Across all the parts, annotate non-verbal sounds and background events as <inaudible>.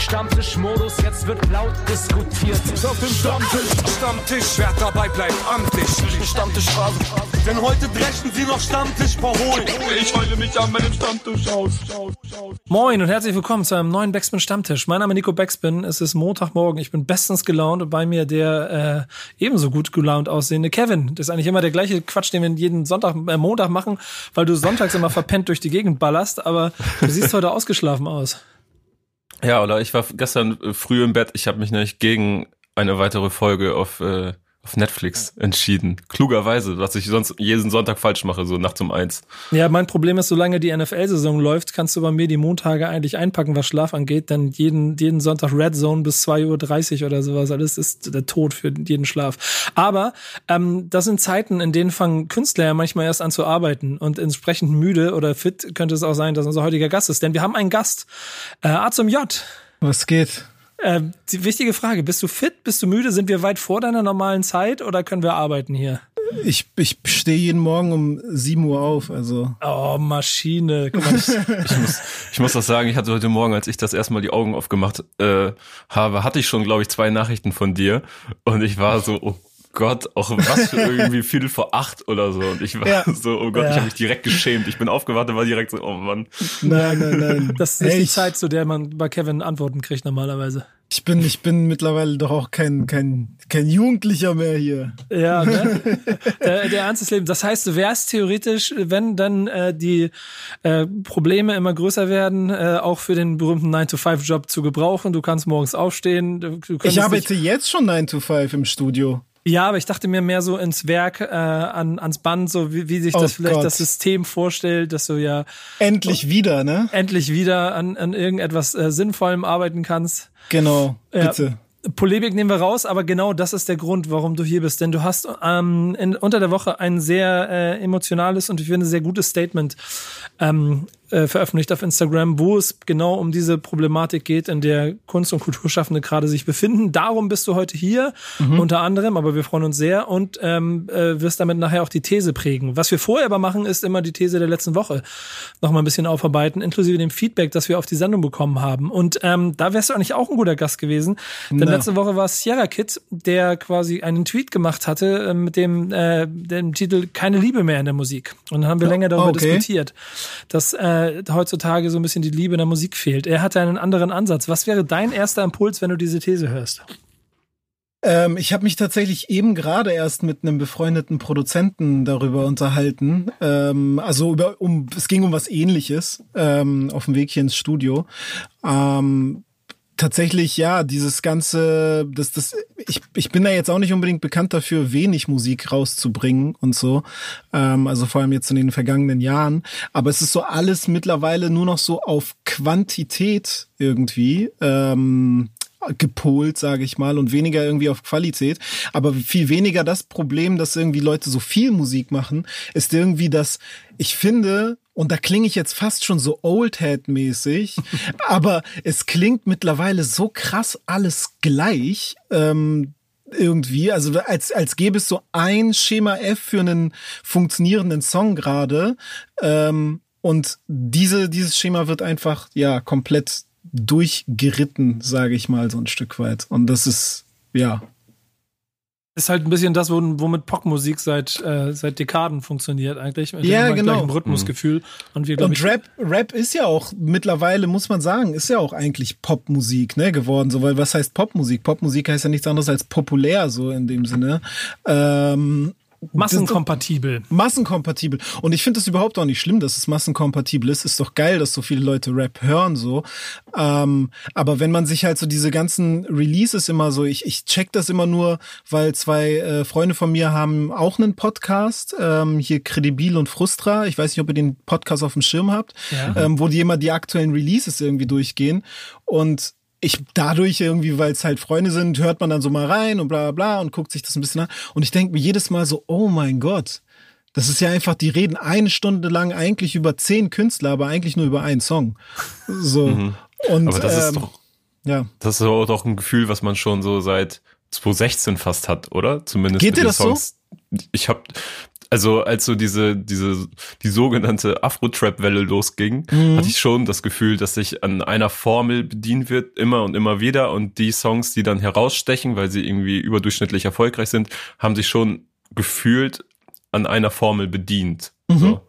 Stammtischmodus, jetzt wird laut diskutiert. Auf dem Stammtisch, Stammtisch, wer dabei bleibt, amtlich. Stammtisch Phase. Denn heute dreschen sie noch Stammtisch verholen. Ich heule mich an meinem Stammtisch aus. Moin und herzlich willkommen zu einem neuen Backspin Stammtisch. Mein Name ist Nico Backspin. Es ist Montagmorgen. Ich bin bestens gelaunt und bei mir der äh, ebenso gut gelaunt aussehende Kevin. Das ist eigentlich immer der gleiche Quatsch, den wir jeden Sonntag, äh, Montag machen, weil du sonntags immer verpennt durch die Gegend ballerst. Aber du siehst heute <laughs> ausgeschlafen aus. Ja, oder ich war gestern äh, früh im Bett. Ich habe mich nämlich gegen eine weitere Folge auf äh, auf Netflix entschieden. Klugerweise, was ich sonst jeden Sonntag falsch mache, so nachts um eins. Ja, mein Problem ist, solange die NFL-Saison läuft, kannst du bei mir die Montage eigentlich einpacken, was Schlaf angeht, denn jeden, jeden Sonntag Red Zone bis 2.30 Uhr oder sowas, alles ist der Tod für jeden Schlaf. Aber ähm, das sind Zeiten, in denen fangen Künstler ja manchmal erst an zu arbeiten und entsprechend müde oder fit könnte es auch sein, dass unser heutiger Gast ist, denn wir haben einen Gast, äh, A zum J. Was geht? Äh, die wichtige Frage, bist du fit, bist du müde, sind wir weit vor deiner normalen Zeit oder können wir arbeiten hier? Ich, ich stehe jeden Morgen um 7 Uhr auf, also. Oh, Maschine. Guck mal, ich, <laughs> ich, muss, ich muss das sagen, ich hatte heute Morgen, als ich das erstmal die Augen aufgemacht äh, habe, hatte ich schon, glaube ich, zwei Nachrichten von dir und ich war so, oh Gott, auch was für irgendwie <laughs> Viertel vor acht oder so. Und ich war ja. <laughs> so, oh Gott, ja. ich habe mich direkt geschämt. Ich bin aufgewacht und war direkt so, oh Mann. Nein, nein, nein. <laughs> Das ist nicht die Zeit, zu der man bei Kevin Antworten kriegt normalerweise. Ich bin, ich bin mittlerweile doch auch kein, kein, kein Jugendlicher mehr hier. Ja, ne? der, der Ernst des Lebens. Das heißt, du wärst theoretisch, wenn dann äh, die äh, Probleme immer größer werden, äh, auch für den berühmten 9-to-5-Job zu gebrauchen. Du kannst morgens aufstehen. Du, du ich arbeite jetzt schon 9-to-5 im Studio. Ja, aber ich dachte mir mehr so ins Werk, äh, an, ans Band, so wie, wie sich das oh vielleicht Gott. das System vorstellt, dass du ja endlich wieder, ne? Endlich wieder an, an irgendetwas äh, Sinnvollem arbeiten kannst. Genau, bitte. Ja. Polemik nehmen wir raus, aber genau das ist der Grund, warum du hier bist. Denn du hast ähm, in, unter der Woche ein sehr äh, emotionales und ich finde sehr gutes Statement ähm, äh, veröffentlicht auf Instagram, wo es genau um diese Problematik geht, in der Kunst- und Kulturschaffende gerade sich befinden. Darum bist du heute hier, mhm. unter anderem, aber wir freuen uns sehr und ähm, äh, wirst damit nachher auch die These prägen. Was wir vorher aber machen, ist immer die These der letzten Woche noch mal ein bisschen aufarbeiten, inklusive dem Feedback, das wir auf die Sendung bekommen haben. Und ähm, da wärst du eigentlich auch ein guter Gast gewesen, denn Na. letzte Woche war es Sierra Kid, der quasi einen Tweet gemacht hatte äh, mit dem, äh, dem Titel Keine Liebe mehr in der Musik. Und dann haben wir länger darüber okay. diskutiert, dass äh, äh, heutzutage so ein bisschen die Liebe in der Musik fehlt. Er hatte einen anderen Ansatz. Was wäre dein erster Impuls, wenn du diese These hörst? Ähm, ich habe mich tatsächlich eben gerade erst mit einem befreundeten Produzenten darüber unterhalten. Ähm, also über, um, es ging um was Ähnliches ähm, auf dem Weg hier ins Studio. Ähm, tatsächlich, ja, dieses ganze, das, das, ich, ich bin da jetzt auch nicht unbedingt bekannt dafür, wenig Musik rauszubringen und so. Ähm, also vor allem jetzt in den vergangenen Jahren. Aber es ist so alles mittlerweile nur noch so auf Quantität irgendwie. Ähm, gepolt, sage ich mal, und weniger irgendwie auf Qualität. Aber viel weniger das Problem, dass irgendwie Leute so viel Musik machen, ist irgendwie, dass ich finde, und da klinge ich jetzt fast schon so Oldhead-mäßig, <laughs> aber es klingt mittlerweile so krass alles gleich. Ähm, irgendwie, also als, als gäbe es so ein Schema F für einen funktionierenden Song gerade. Ähm, und diese, dieses Schema wird einfach, ja, komplett durchgeritten, sage ich mal, so ein Stück weit. Und das ist, ja, ist halt ein bisschen das, womit Popmusik seit, äh, seit Dekaden funktioniert eigentlich. Mit ja, dem genau. Rhythmusgefühl. Mhm. Und, wir, und Rap, Rap ist ja auch mittlerweile, muss man sagen, ist ja auch eigentlich Popmusik ne, geworden. So, weil was heißt Popmusik? Popmusik heißt ja nichts anderes als populär, so in dem Sinne. Ähm, Massenkompatibel. Massenkompatibel. Und ich finde es überhaupt auch nicht schlimm, dass es massenkompatibel ist. Ist doch geil, dass so viele Leute Rap hören so. Ähm, aber wenn man sich halt so diese ganzen Releases immer so, ich, ich check das immer nur, weil zwei äh, Freunde von mir haben auch einen Podcast, ähm, hier Credibil und Frustra. Ich weiß nicht, ob ihr den Podcast auf dem Schirm habt, ja. ähm, wo die immer die aktuellen Releases irgendwie durchgehen. Und ich dadurch irgendwie, weil es halt Freunde sind, hört man dann so mal rein und bla bla und guckt sich das ein bisschen an. Und ich denke mir jedes Mal so, oh mein Gott, das ist ja einfach, die reden eine Stunde lang eigentlich über zehn Künstler, aber eigentlich nur über einen Song. So. Mhm. Und, aber das ähm, ist doch, ja. Das ist doch ein Gefühl, was man schon so seit 2016 fast hat, oder? Zumindest Geht dir das Songs. so? Ich habe Also als so diese, diese, die sogenannte Afro-Trap-Welle losging, mhm. hatte ich schon das Gefühl, dass sich an einer Formel bedient wird, immer und immer wieder. Und die Songs, die dann herausstechen, weil sie irgendwie überdurchschnittlich erfolgreich sind, haben sich schon gefühlt an einer Formel bedient. Mhm. So.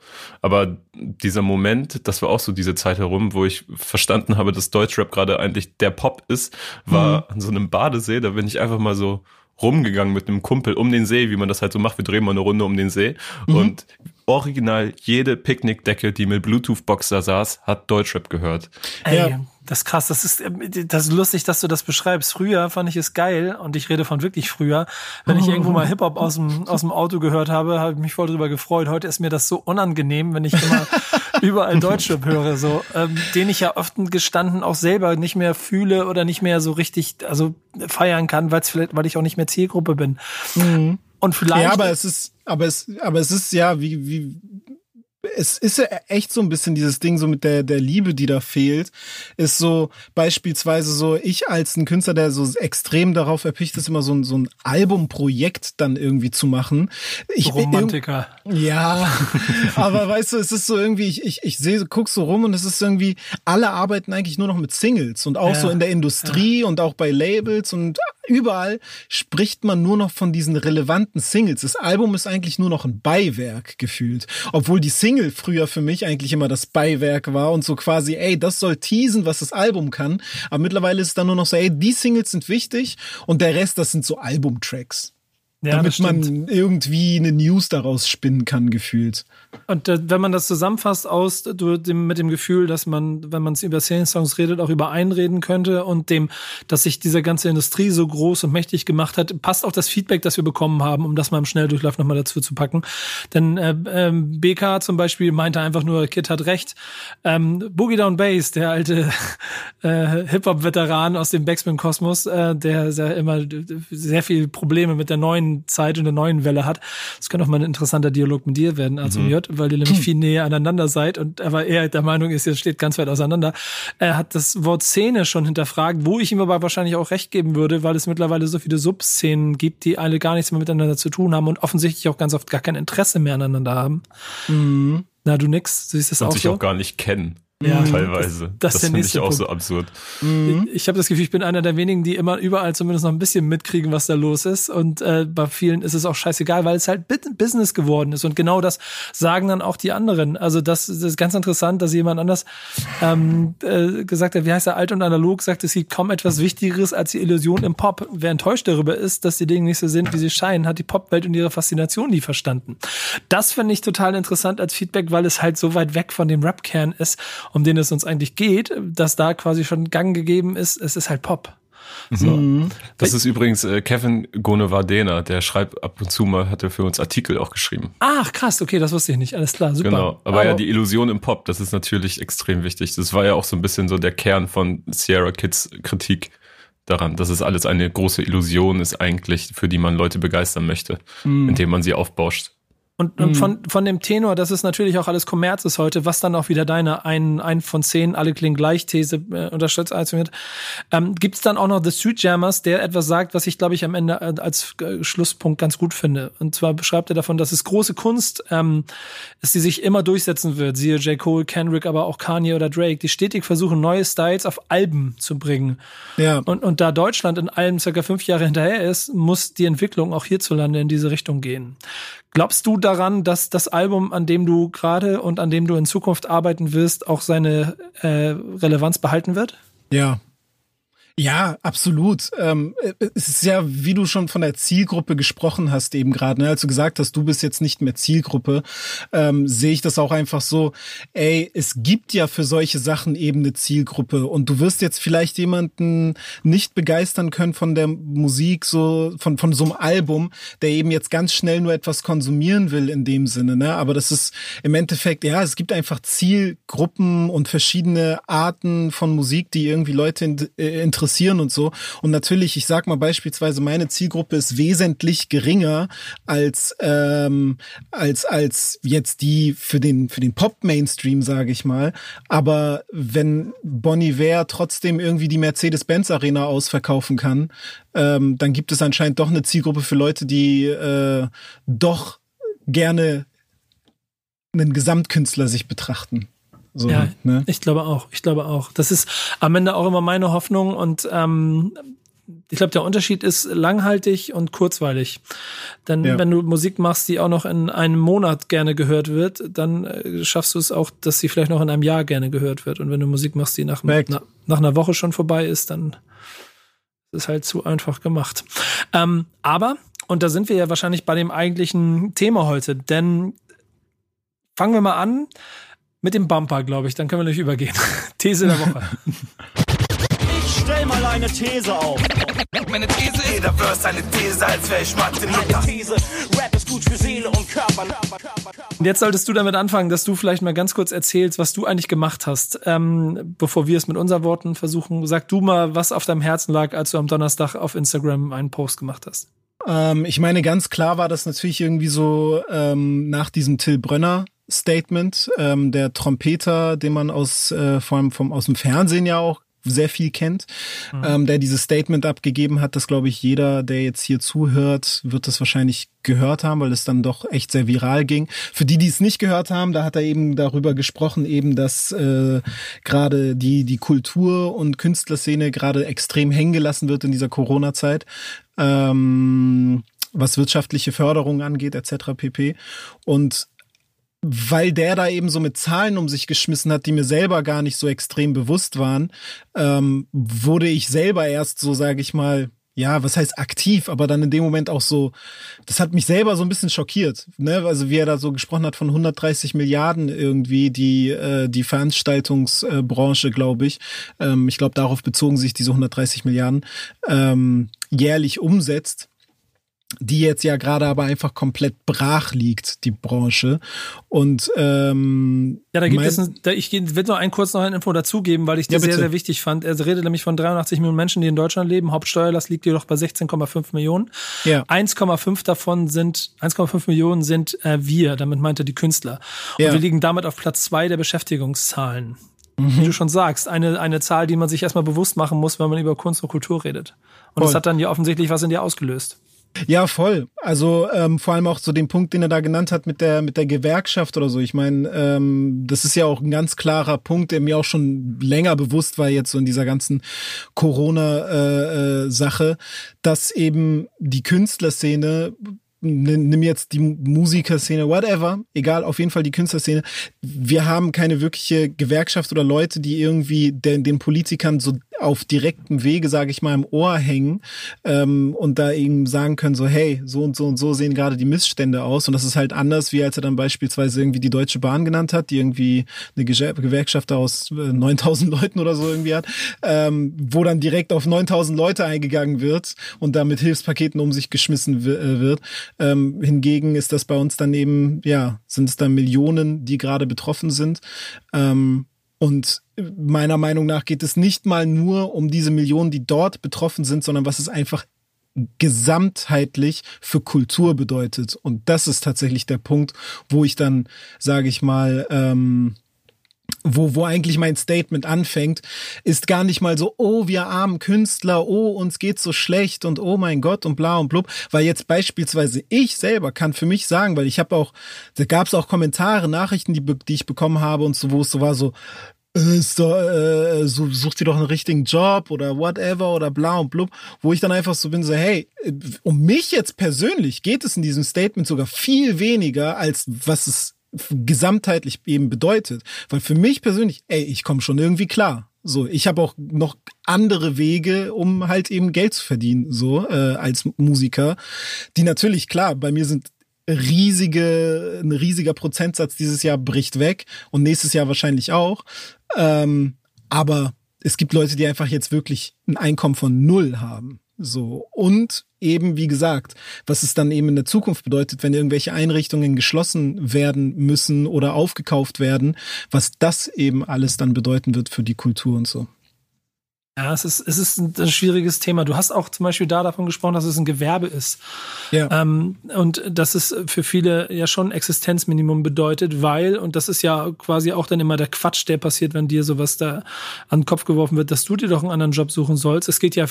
Aber dieser Moment, das war auch so diese Zeit herum, wo ich verstanden habe, dass Deutschrap gerade eigentlich der Pop ist, war mhm. an so einem Badesee, da bin ich einfach mal so rumgegangen mit einem Kumpel um den See, wie man das halt so macht. Wir drehen mal eine Runde um den See. Mhm. Und original jede Picknickdecke, die mit Bluetooth-Boxer saß, hat Deutschrap gehört. Ey, ja. Das ist krass. Das ist, das ist lustig, dass du das beschreibst. Früher fand ich es geil und ich rede von wirklich früher. Wenn ich irgendwo mal Hip-Hop aus dem, aus dem Auto gehört habe, habe ich mich voll drüber gefreut. Heute ist mir das so unangenehm, wenn ich immer <laughs> überall Deutschrap höre, so, ähm, den ich ja oft gestanden auch selber nicht mehr fühle oder nicht mehr so richtig, also feiern kann, weil es vielleicht, weil ich auch nicht mehr Zielgruppe bin. Mhm. Und vielleicht. Ja, aber es ist, aber es, aber es ist ja, wie, wie, es ist ja echt so ein bisschen dieses Ding so mit der, der Liebe, die da fehlt, ist so beispielsweise so, ich als ein Künstler, der so extrem darauf erpicht ist, immer so ein, so ein Albumprojekt dann irgendwie zu machen. Ich, Romantiker. Ja, <laughs> aber weißt du, es ist so irgendwie, ich, ich, ich sehe, guck so rum und es ist irgendwie, alle arbeiten eigentlich nur noch mit Singles und auch ja. so in der Industrie ja. und auch bei Labels und überall spricht man nur noch von diesen relevanten Singles. Das Album ist eigentlich nur noch ein Beiwerk gefühlt, obwohl die Single früher für mich eigentlich immer das Beiwerk war und so quasi, ey, das soll teasen, was das Album kann. Aber mittlerweile ist es dann nur noch so, ey, die Singles sind wichtig und der Rest, das sind so Albumtracks. Ja, damit man irgendwie eine News daraus spinnen kann, gefühlt. Und äh, wenn man das zusammenfasst aus du, dem, mit dem Gefühl, dass man, wenn man es über Sales-Songs redet, auch über einreden könnte und dem, dass sich diese ganze Industrie so groß und mächtig gemacht hat, passt auch das Feedback, das wir bekommen haben, um das mal im Schnelldurchlauf nochmal dazu zu packen. Denn äh, äh, BK zum Beispiel meinte einfach nur, Kid hat recht. Ähm, Boogie Down Bass, der alte <laughs> äh, Hip-Hop-Veteran aus dem Backspin-Kosmos, äh, der, der immer sehr viel Probleme mit der neuen Zeit und der neuen Welle hat. Das könnte auch mal ein interessanter Dialog mit dir werden, also mhm. J, weil ihr nämlich <clears throat> viel näher aneinander seid und aber er der Meinung ist, ihr steht ganz weit auseinander. Er hat das Wort Szene schon hinterfragt, wo ich ihm aber wahrscheinlich auch recht geben würde, weil es mittlerweile so viele Subszenen gibt, die alle gar nichts mehr miteinander zu tun haben und offensichtlich auch ganz oft gar kein Interesse mehr aneinander haben. Mhm. Na, du nix, du siehst das und auch sich so? auch gar nicht kennen ja, teilweise. Das, das, das finde ich auch Punkt. so absurd. Mhm. Ich habe das Gefühl, ich bin einer der wenigen, die immer überall zumindest noch ein bisschen mitkriegen, was da los ist. Und äh, bei vielen ist es auch scheißegal, weil es halt Business geworden ist. Und genau das sagen dann auch die anderen. Also das, das ist ganz interessant, dass jemand anders ähm, äh, gesagt hat, wie heißt er, alt und analog, sagt, es gibt kaum etwas Wichtigeres als die Illusion im Pop. Wer enttäuscht darüber ist, dass die Dinge nicht so sind, wie sie scheinen, hat die Popwelt und ihre Faszination nie verstanden. Das finde ich total interessant als Feedback, weil es halt so weit weg von dem Rap-Kern ist um den es uns eigentlich geht, dass da quasi schon Gang gegeben ist, es ist halt Pop. So. Mhm. Das ist übrigens äh, Kevin Gonevardena, der schreibt ab und zu mal, hat er für uns Artikel auch geschrieben. Ach, krass, okay, das wusste ich nicht. Alles klar, super. Genau, aber, aber ja, die Illusion im Pop, das ist natürlich extrem wichtig. Das war ja auch so ein bisschen so der Kern von Sierra Kids Kritik daran, dass es alles eine große Illusion ist eigentlich, für die man Leute begeistern möchte, mhm. indem man sie aufbauscht. Und, und mhm. von, von dem Tenor, dass es natürlich auch alles Kommerz ist heute, was dann auch wieder deine ein, ein von zehn, alle klingen gleich These äh, unterstützt. Ähm, Gibt es dann auch noch The Street Jammers, der etwas sagt, was ich glaube ich am Ende äh, als äh, Schlusspunkt ganz gut finde. Und zwar beschreibt er davon, dass es große Kunst ähm, ist, die sich immer durchsetzen wird. Siehe J. Cole, Kendrick, aber auch Kanye oder Drake, die stetig versuchen, neue Styles auf Alben zu bringen. Ja. Und, und da Deutschland in allem circa fünf Jahre hinterher ist, muss die Entwicklung auch hierzulande in diese Richtung gehen. Glaubst du daran, dass das Album, an dem du gerade und an dem du in Zukunft arbeiten wirst, auch seine äh, Relevanz behalten wird? Ja, ja, absolut. Ähm, es ist ja, wie du schon von der Zielgruppe gesprochen hast eben gerade, ne? als du gesagt hast, du bist jetzt nicht mehr Zielgruppe, ähm, sehe ich das auch einfach so, ey, es gibt ja für solche Sachen eben eine Zielgruppe und du wirst jetzt vielleicht jemanden nicht begeistern können von der Musik, so von, von so einem Album, der eben jetzt ganz schnell nur etwas konsumieren will in dem Sinne, ne? Aber das ist im Endeffekt, ja, es gibt einfach Zielgruppen und verschiedene Arten von Musik, die irgendwie Leute interessieren interessieren und so. Und natürlich, ich sag mal beispielsweise, meine Zielgruppe ist wesentlich geringer als ähm, als als jetzt die für den für den Pop Mainstream, sage ich mal. Aber wenn Bonnie Ware trotzdem irgendwie die Mercedes-Benz Arena ausverkaufen kann, ähm, dann gibt es anscheinend doch eine Zielgruppe für Leute, die äh, doch gerne einen Gesamtkünstler sich betrachten. So, ja, ne? ich glaube auch. Ich glaube auch. Das ist am Ende auch immer meine Hoffnung und ähm, ich glaube, der Unterschied ist langhaltig und kurzweilig. Denn Ja. wenn du Musik machst, die auch noch in einem Monat gerne gehört wird, dann äh, schaffst du es auch, dass sie vielleicht noch in einem Jahr gerne gehört wird. Und wenn du Musik machst, die nach, na, nach einer Woche schon vorbei ist, dann ist es halt zu einfach gemacht. Ähm, aber, und da sind wir ja wahrscheinlich bei dem eigentlichen Thema heute, denn fangen wir mal an mit dem Bumper, glaube ich. Dann können wir nicht übergehen. <laughs> These der Woche. Ich stell mal eine These auf. Meine These jeder Verse eine These, als wäre ich Martin Luther. These, Rap ist gut für Seele und Körper. Und jetzt solltest du damit anfangen, dass du vielleicht mal ganz kurz erzählst, was du eigentlich gemacht hast, ähm, bevor wir es mit unseren Worten versuchen. Sag du mal, was auf deinem Herzen lag, als du am Donnerstag auf Instagram einen Post gemacht hast. Ähm, ich meine, ganz klar war das natürlich irgendwie so ähm, nach diesem Till Brönner Statement, ähm, der Trompeter, den man aus äh, vor allem vom aus dem Fernsehen ja auch sehr viel kennt, ähm, der dieses Statement abgegeben hat, das glaube ich jeder, der jetzt hier zuhört, wird das wahrscheinlich gehört haben, weil es dann doch echt sehr viral ging. Für die, die es nicht gehört haben, da hat er eben darüber gesprochen, eben, dass äh, gerade die die Kultur und Künstlerszene gerade extrem hängen gelassen wird in dieser Corona-Zeit. Ähm, was wirtschaftliche Förderung angeht, etc. pp. Und weil der da eben so mit Zahlen um sich geschmissen hat, die mir selber gar nicht so extrem bewusst waren, ähm, wurde ich selber erst so, sage ich mal, ja, was heißt aktiv, aber dann in dem Moment auch so, das hat mich selber so ein bisschen schockiert, ne? Also wie er da so gesprochen hat von 130 Milliarden irgendwie, die äh, die Veranstaltungsbranche, glaube ich, ähm, ich glaube darauf bezogen sich diese 130 Milliarden ähm, jährlich umsetzt die jetzt ja gerade aber einfach komplett brach liegt, die Branche. Und ähm, Ja, da gibt es, ein, da, ich will nur ein kurz noch eine Info dazugeben, weil ich Ja, das sehr, sehr wichtig fand. Er redet nämlich von 83 Millionen Menschen, die in Deutschland leben. Hauptsteuerlast liegt jedoch bei 16,5 Millionen. Ja. 1,5 davon sind, 1,5 Millionen sind äh, wir, damit meint er die Künstler. Und Ja. wir liegen damit auf Platz zwei der Beschäftigungszahlen. Mhm. Wie du schon sagst, eine, eine Zahl, die man sich erstmal bewusst machen muss, wenn man über Kunst und Kultur redet. Und das Voll. hat dann ja offensichtlich was in dir ausgelöst. Ja, voll. Also ähm, vor allem auch so den Punkt, den er da genannt hat mit der mit der Gewerkschaft oder so. Ich meine, ähm, das ist ja auch ein ganz klarer Punkt, der mir auch schon länger bewusst war jetzt so in dieser ganzen Corona-Sache, äh, Sache, dass eben die Künstlerszene nimm jetzt die Musikerszene, whatever, egal, auf jeden Fall die Künstlerszene. Wir haben keine wirkliche Gewerkschaft oder Leute, die irgendwie den, den Politikern so auf direktem Wege, sage ich mal, im Ohr hängen ähm, und da eben sagen können, so hey, so und so und so sehen gerade die Missstände aus. Und das ist halt anders, wie als er dann beispielsweise irgendwie die Deutsche Bahn genannt hat, die irgendwie eine Ge- Gewerkschaft aus äh, 9000 Leuten oder so irgendwie hat, ähm, wo dann direkt auf 9000 Leute eingegangen wird und da mit Hilfspaketen um sich geschmissen äh, wird. Ähm, hingegen ist das bei uns dann eben, ja, sind es dann Millionen, die gerade betroffen sind. Ähm, und meiner Meinung nach geht es nicht mal nur um diese Millionen, die dort betroffen sind, sondern was es einfach gesamtheitlich für Kultur bedeutet. Und das ist tatsächlich der Punkt, wo ich dann, sage ich mal, ähm, wo, wo eigentlich mein Statement anfängt, ist gar nicht mal so, oh, wir armen Künstler, oh, uns geht's so schlecht und oh mein Gott und bla und blub, weil jetzt beispielsweise ich selber kann für mich sagen, weil ich habe auch, da gab's auch Kommentare, Nachrichten, die, die ich bekommen habe und so, wo es so war, so, äh, doch, äh, so, such dir doch einen richtigen Job oder whatever oder bla und blub, wo ich dann einfach so bin, so, hey, äh, um mich jetzt persönlich geht es in diesem Statement sogar viel weniger, als was es gesamtheitlich eben bedeutet. Weil für mich persönlich, ey, ich komme schon irgendwie klar. So, ich habe auch noch andere Wege, um halt eben Geld zu verdienen, so äh, als Musiker, die natürlich klar, bei mir sind riesige, ein riesiger Prozentsatz dieses Jahr bricht weg und nächstes Jahr wahrscheinlich auch. Ähm, aber es gibt Leute, die einfach jetzt wirklich ein Einkommen von null haben. So. Und eben, wie gesagt, was es dann eben in der Zukunft bedeutet, wenn irgendwelche Einrichtungen geschlossen werden müssen oder aufgekauft werden, was das eben alles dann bedeuten wird für die Kultur und so. Ja, es ist, es ist ein, schwieriges Thema. Du hast auch zum Beispiel da davon gesprochen, dass es ein Gewerbe ist. Ja. Ähm, und dass es für viele ja schon Existenzminimum bedeutet, weil, und das ist ja quasi auch dann immer der Quatsch, der passiert, wenn dir sowas da an den Kopf geworfen wird, dass du dir doch einen anderen Job suchen sollst. Es geht ja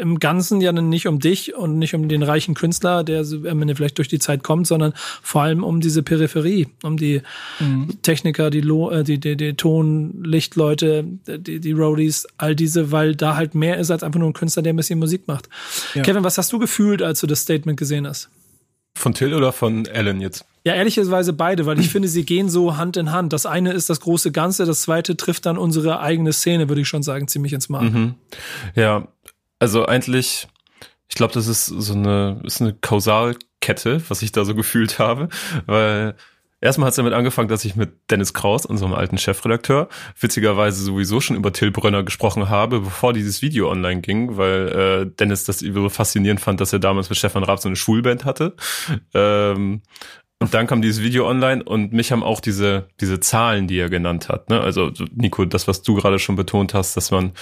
im Ganzen ja nicht um dich und nicht um den reichen Künstler, der vielleicht durch die Zeit kommt, sondern vor allem um diese Peripherie, um die mhm. Techniker, die, Lo äh, die, die, die Tonlichtleute, die, die Roadies, all diese, weil da halt mehr ist als einfach nur ein Künstler, der ein bisschen Musik macht. Ja. Kevin, was hast du gefühlt, als du das Statement gesehen hast? Von Till oder von Alan jetzt? Ja, ehrlicherweise beide, weil ich finde, sie gehen so Hand in Hand. Das eine ist das große Ganze, das zweite trifft dann unsere eigene Szene, würde ich schon sagen, ziemlich ins Mark. Mhm. Ja, also eigentlich, ich glaube, das ist so eine, ist eine Kausalkette, was ich da so gefühlt habe, weil Erstmal hat es damit angefangen, dass ich mit Dennis Kraus, unserem alten Chefredakteur, witzigerweise sowieso schon über Till Brönner gesprochen habe, bevor dieses Video online ging, weil äh, Dennis das so faszinierend fand, dass er damals mit Stefan Raab so eine Schulband hatte. Ähm, und dann kam dieses Video online und mich haben auch diese, diese Zahlen, die er genannt hat. Ne? Also Nico, das, was du gerade schon betont hast, dass man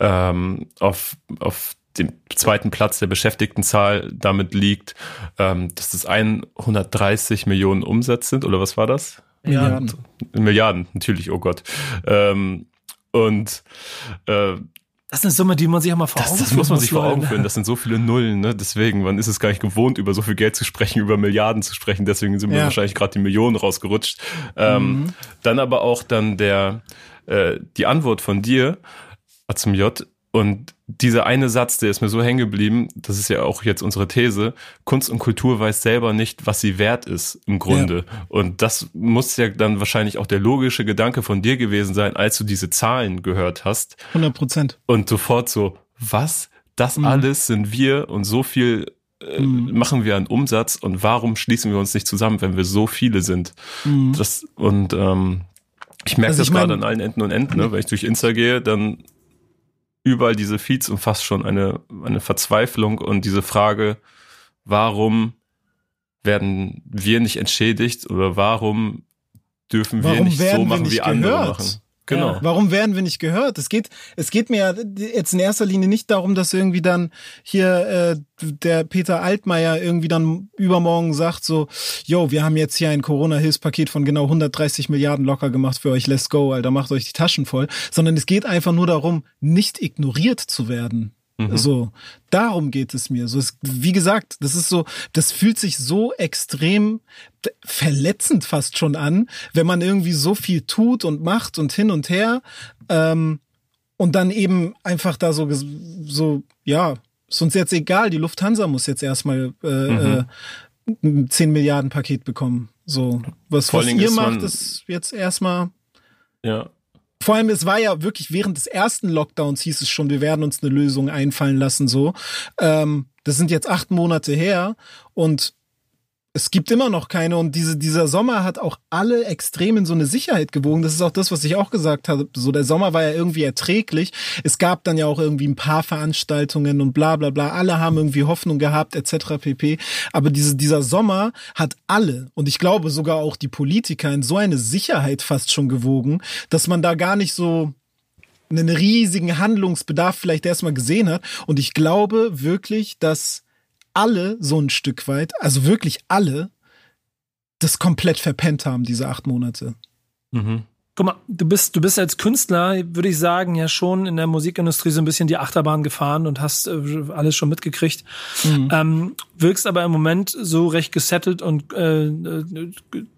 ähm, auf, auf dem zweiten Platz der Beschäftigtenzahl damit liegt, ähm, dass das 130 Millionen Umsatz sind, oder was war das? Milliarden. Milliarden, natürlich, oh Gott. Ähm, und äh, das ist eine Summe, die man sich auch mal vor Augen Das, das muss man sich vor Augen führen. Das sind so viele Nullen. Ne? Deswegen, man ist es gar nicht gewohnt, über so viel Geld zu sprechen, über Milliarden zu sprechen. Deswegen sind mir ja. wahrscheinlich gerade die Millionen rausgerutscht. Ähm, mhm. Dann aber auch dann der äh, die Antwort von dir zum J und dieser eine Satz, der ist mir so hängen geblieben, das ist ja auch jetzt unsere These, Kunst und Kultur weiß selber nicht, was sie wert ist im Grunde. Ja. Und das muss ja dann wahrscheinlich auch der logische Gedanke von dir gewesen sein, als du diese Zahlen gehört hast. 100 Prozent. Und sofort so, was? Das mhm. alles sind wir und so viel äh, mhm. machen wir an Umsatz und warum schließen wir uns nicht zusammen, wenn wir so viele sind? Mhm. Das, und ähm, ich merke also das gerade an allen Enden und Enden, ne? wenn ich durch Insta gehe, dann überall diese Feeds und fast schon eine, eine Verzweiflung und diese Frage, warum werden wir nicht entschädigt oder warum dürfen wir warum nicht so machen, wie andere gehört? machen? Genau. Warum werden wir nicht gehört? Es geht, es geht mir jetzt in erster Linie nicht darum, dass irgendwie dann hier äh, der Peter Altmaier irgendwie dann übermorgen sagt so, yo, wir haben jetzt hier ein Corona-Hilfspaket von genau 130 Milliarden locker gemacht für euch, let's go, Alter, macht euch die Taschen voll. Sondern es geht einfach nur darum, nicht ignoriert zu werden. Mhm. So, darum geht es mir. So, es, wie gesagt, das ist so, das fühlt sich so extrem verletzend fast schon an, wenn man irgendwie so viel tut und macht und hin und her ähm, und dann eben einfach da so, so, ja, ist uns jetzt egal. Die Lufthansa muss jetzt erstmal äh, mhm. äh, ein 10 Milliarden Paket bekommen. So, was, was ihr macht, ist jetzt erstmal. Ja, vor allem, es war ja wirklich während des ersten Lockdowns hieß es schon, wir werden uns eine Lösung einfallen lassen, so. Ähm, das sind jetzt acht Monate her und es gibt immer noch keine und diese, dieser Sommer hat auch alle extrem in so eine Sicherheit gewogen. Das ist auch das, was ich auch gesagt habe. So, der Sommer war ja irgendwie erträglich. Es gab dann ja auch irgendwie ein paar Veranstaltungen und bla, bla, bla. Alle haben irgendwie Hoffnung gehabt, etc. pp. Aber diese, dieser Sommer hat alle und ich glaube sogar auch die Politiker in so eine Sicherheit fast schon gewogen, dass man da gar nicht so einen riesigen Handlungsbedarf vielleicht erstmal gesehen hat. Und ich glaube wirklich, dass alle so ein Stück weit, also wirklich alle, das komplett verpennt haben, diese acht Monate. Mhm. Guck mal, du bist, du bist als Künstler, würde ich sagen, ja schon in der Musikindustrie so ein bisschen die Achterbahn gefahren und hast äh, alles schon mitgekriegt. Mhm. Ähm, wirkst aber im Moment so recht gesettelt und äh, äh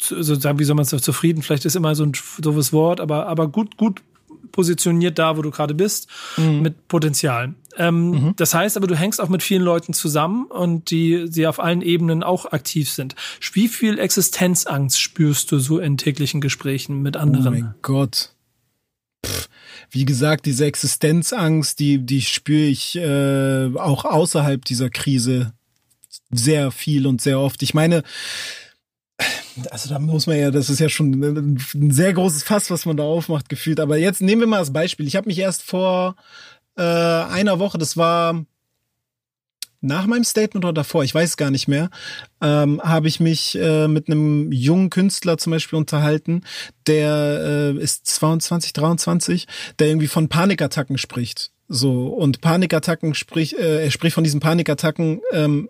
so, wie soll man es zufrieden? Vielleicht ist immer so ein doofes Wort, aber aber gut, gut positioniert da, wo du gerade bist, mhm. mit Potenzial. Ähm, mhm. Das heißt aber, du hängst auch mit vielen Leuten zusammen und die, die auf allen Ebenen auch aktiv sind. Wie viel Existenzangst spürst du so in täglichen Gesprächen mit anderen? Oh mein Gott. Pff, wie gesagt, diese Existenzangst, die, die spüre ich äh, auch außerhalb dieser Krise sehr viel und sehr oft. Ich meine, also da muss man ja, das ist ja schon ein sehr großes Fass, was man da aufmacht, gefühlt. Aber jetzt nehmen wir mal das Beispiel. Ich habe mich erst vor äh, einer Woche, das war nach meinem Statement oder davor, ich weiß gar nicht mehr, ähm, habe ich mich äh, mit einem jungen Künstler zum Beispiel unterhalten, der äh, ist 22, 23, der irgendwie von Panikattacken spricht. So, und Panikattacken spricht, äh, er spricht von diesen Panikattacken, ähm,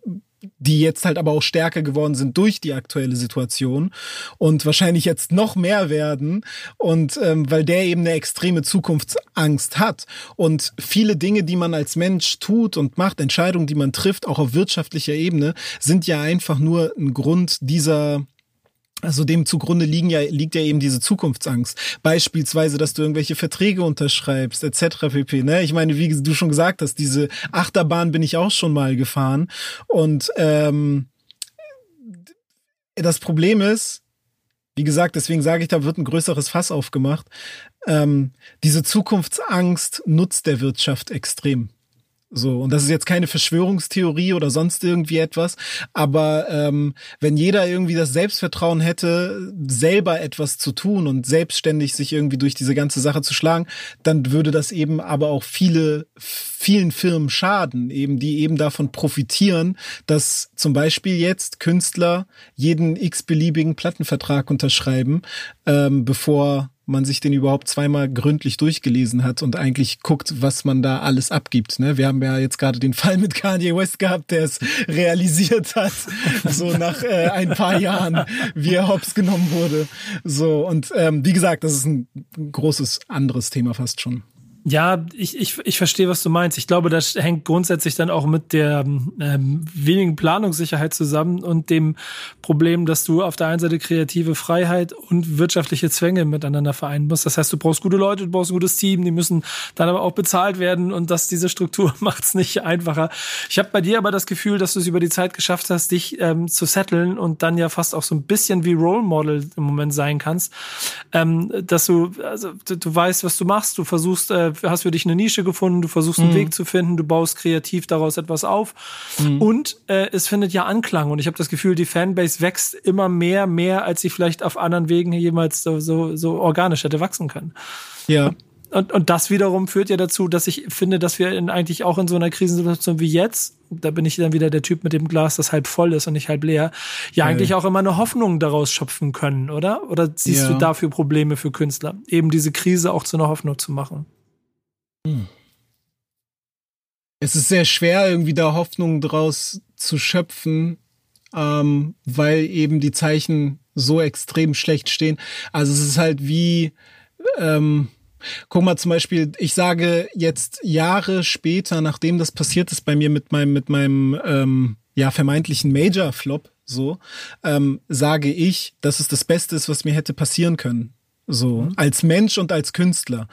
die jetzt halt aber auch stärker geworden sind durch die aktuelle Situation und wahrscheinlich jetzt noch mehr werden und ähm, weil der eben eine extreme Zukunftsangst hat und viele Dinge, die man als Mensch tut und macht, Entscheidungen, die man trifft, auch auf wirtschaftlicher Ebene, sind ja einfach nur ein Grund dieser also dem zugrunde liegen ja, liegt ja eben diese Zukunftsangst. Beispielsweise, dass du irgendwelche Verträge unterschreibst, etc. pp. Ne? Ich meine, wie du schon gesagt hast, diese Achterbahn bin ich auch schon mal gefahren. Und ähm, das Problem ist, wie gesagt, deswegen sage ich, da wird ein größeres Fass aufgemacht. Ähm, diese Zukunftsangst nutzt der Wirtschaft extrem. So, und das ist jetzt keine Verschwörungstheorie oder sonst irgendwie etwas, aber ähm, wenn jeder irgendwie das Selbstvertrauen hätte, selber etwas zu tun und selbstständig sich irgendwie durch diese ganze Sache zu schlagen, dann würde das eben aber auch viele, vielen Firmen schaden, eben die eben davon profitieren, dass zum Beispiel jetzt Künstler jeden x-beliebigen Plattenvertrag unterschreiben, ähm, bevor man sich den überhaupt zweimal gründlich durchgelesen hat und eigentlich guckt, was man da alles abgibt. Ne? Wir haben ja jetzt gerade den Fall mit Kanye West gehabt, der es realisiert hat, <laughs> so nach äh, ein paar Jahren, wie er hops genommen wurde. So und ähm, wie gesagt, das ist ein großes anderes Thema fast schon. Ja, ich, ich, ich verstehe, was du meinst. Ich glaube, das hängt grundsätzlich dann auch mit der ähm, wenigen Planungssicherheit zusammen und dem Problem, dass du auf der einen Seite kreative Freiheit und wirtschaftliche Zwänge miteinander vereinen musst. Das heißt, du brauchst gute Leute, du brauchst ein gutes Team, die müssen dann aber auch bezahlt werden und dass diese Struktur <laughs> macht es nicht einfacher. Ich habe bei dir aber das Gefühl, dass du es über die Zeit geschafft hast, dich ähm, zu setteln und dann ja fast auch so ein bisschen wie Role Model im Moment sein kannst, ähm, dass du also du, du weißt, was du machst, du versuchst äh, hast für dich eine Nische gefunden, du versuchst einen mhm. Weg zu finden, du baust kreativ daraus etwas auf mhm. und äh, es findet ja Anklang und ich habe das Gefühl, die Fanbase wächst immer mehr, mehr, als sie vielleicht auf anderen Wegen jemals so, so, so organisch hätte wachsen können. Ja. Und, und das wiederum führt ja dazu, dass ich finde, dass wir in, eigentlich auch in so einer Krisensituation wie jetzt, da bin ich dann wieder der Typ mit dem Glas, das halb voll ist und nicht halb leer, ja, ja eigentlich auch immer eine Hoffnung daraus schöpfen können, oder? Oder siehst ja. du dafür Probleme für Künstler, eben diese Krise auch zu einer Hoffnung zu machen? Es ist sehr schwer, irgendwie da Hoffnung draus zu schöpfen, ähm, weil eben die Zeichen so extrem schlecht stehen. Also es ist halt wie, ähm, guck mal zum Beispiel, ich sage jetzt Jahre später, nachdem das passiert ist bei mir mit meinem, mit meinem ähm, ja vermeintlichen Major-Flop, so, ähm, sage ich, dass es das Beste ist, was mir hätte passieren können. So, mhm. als Mensch und als Künstler.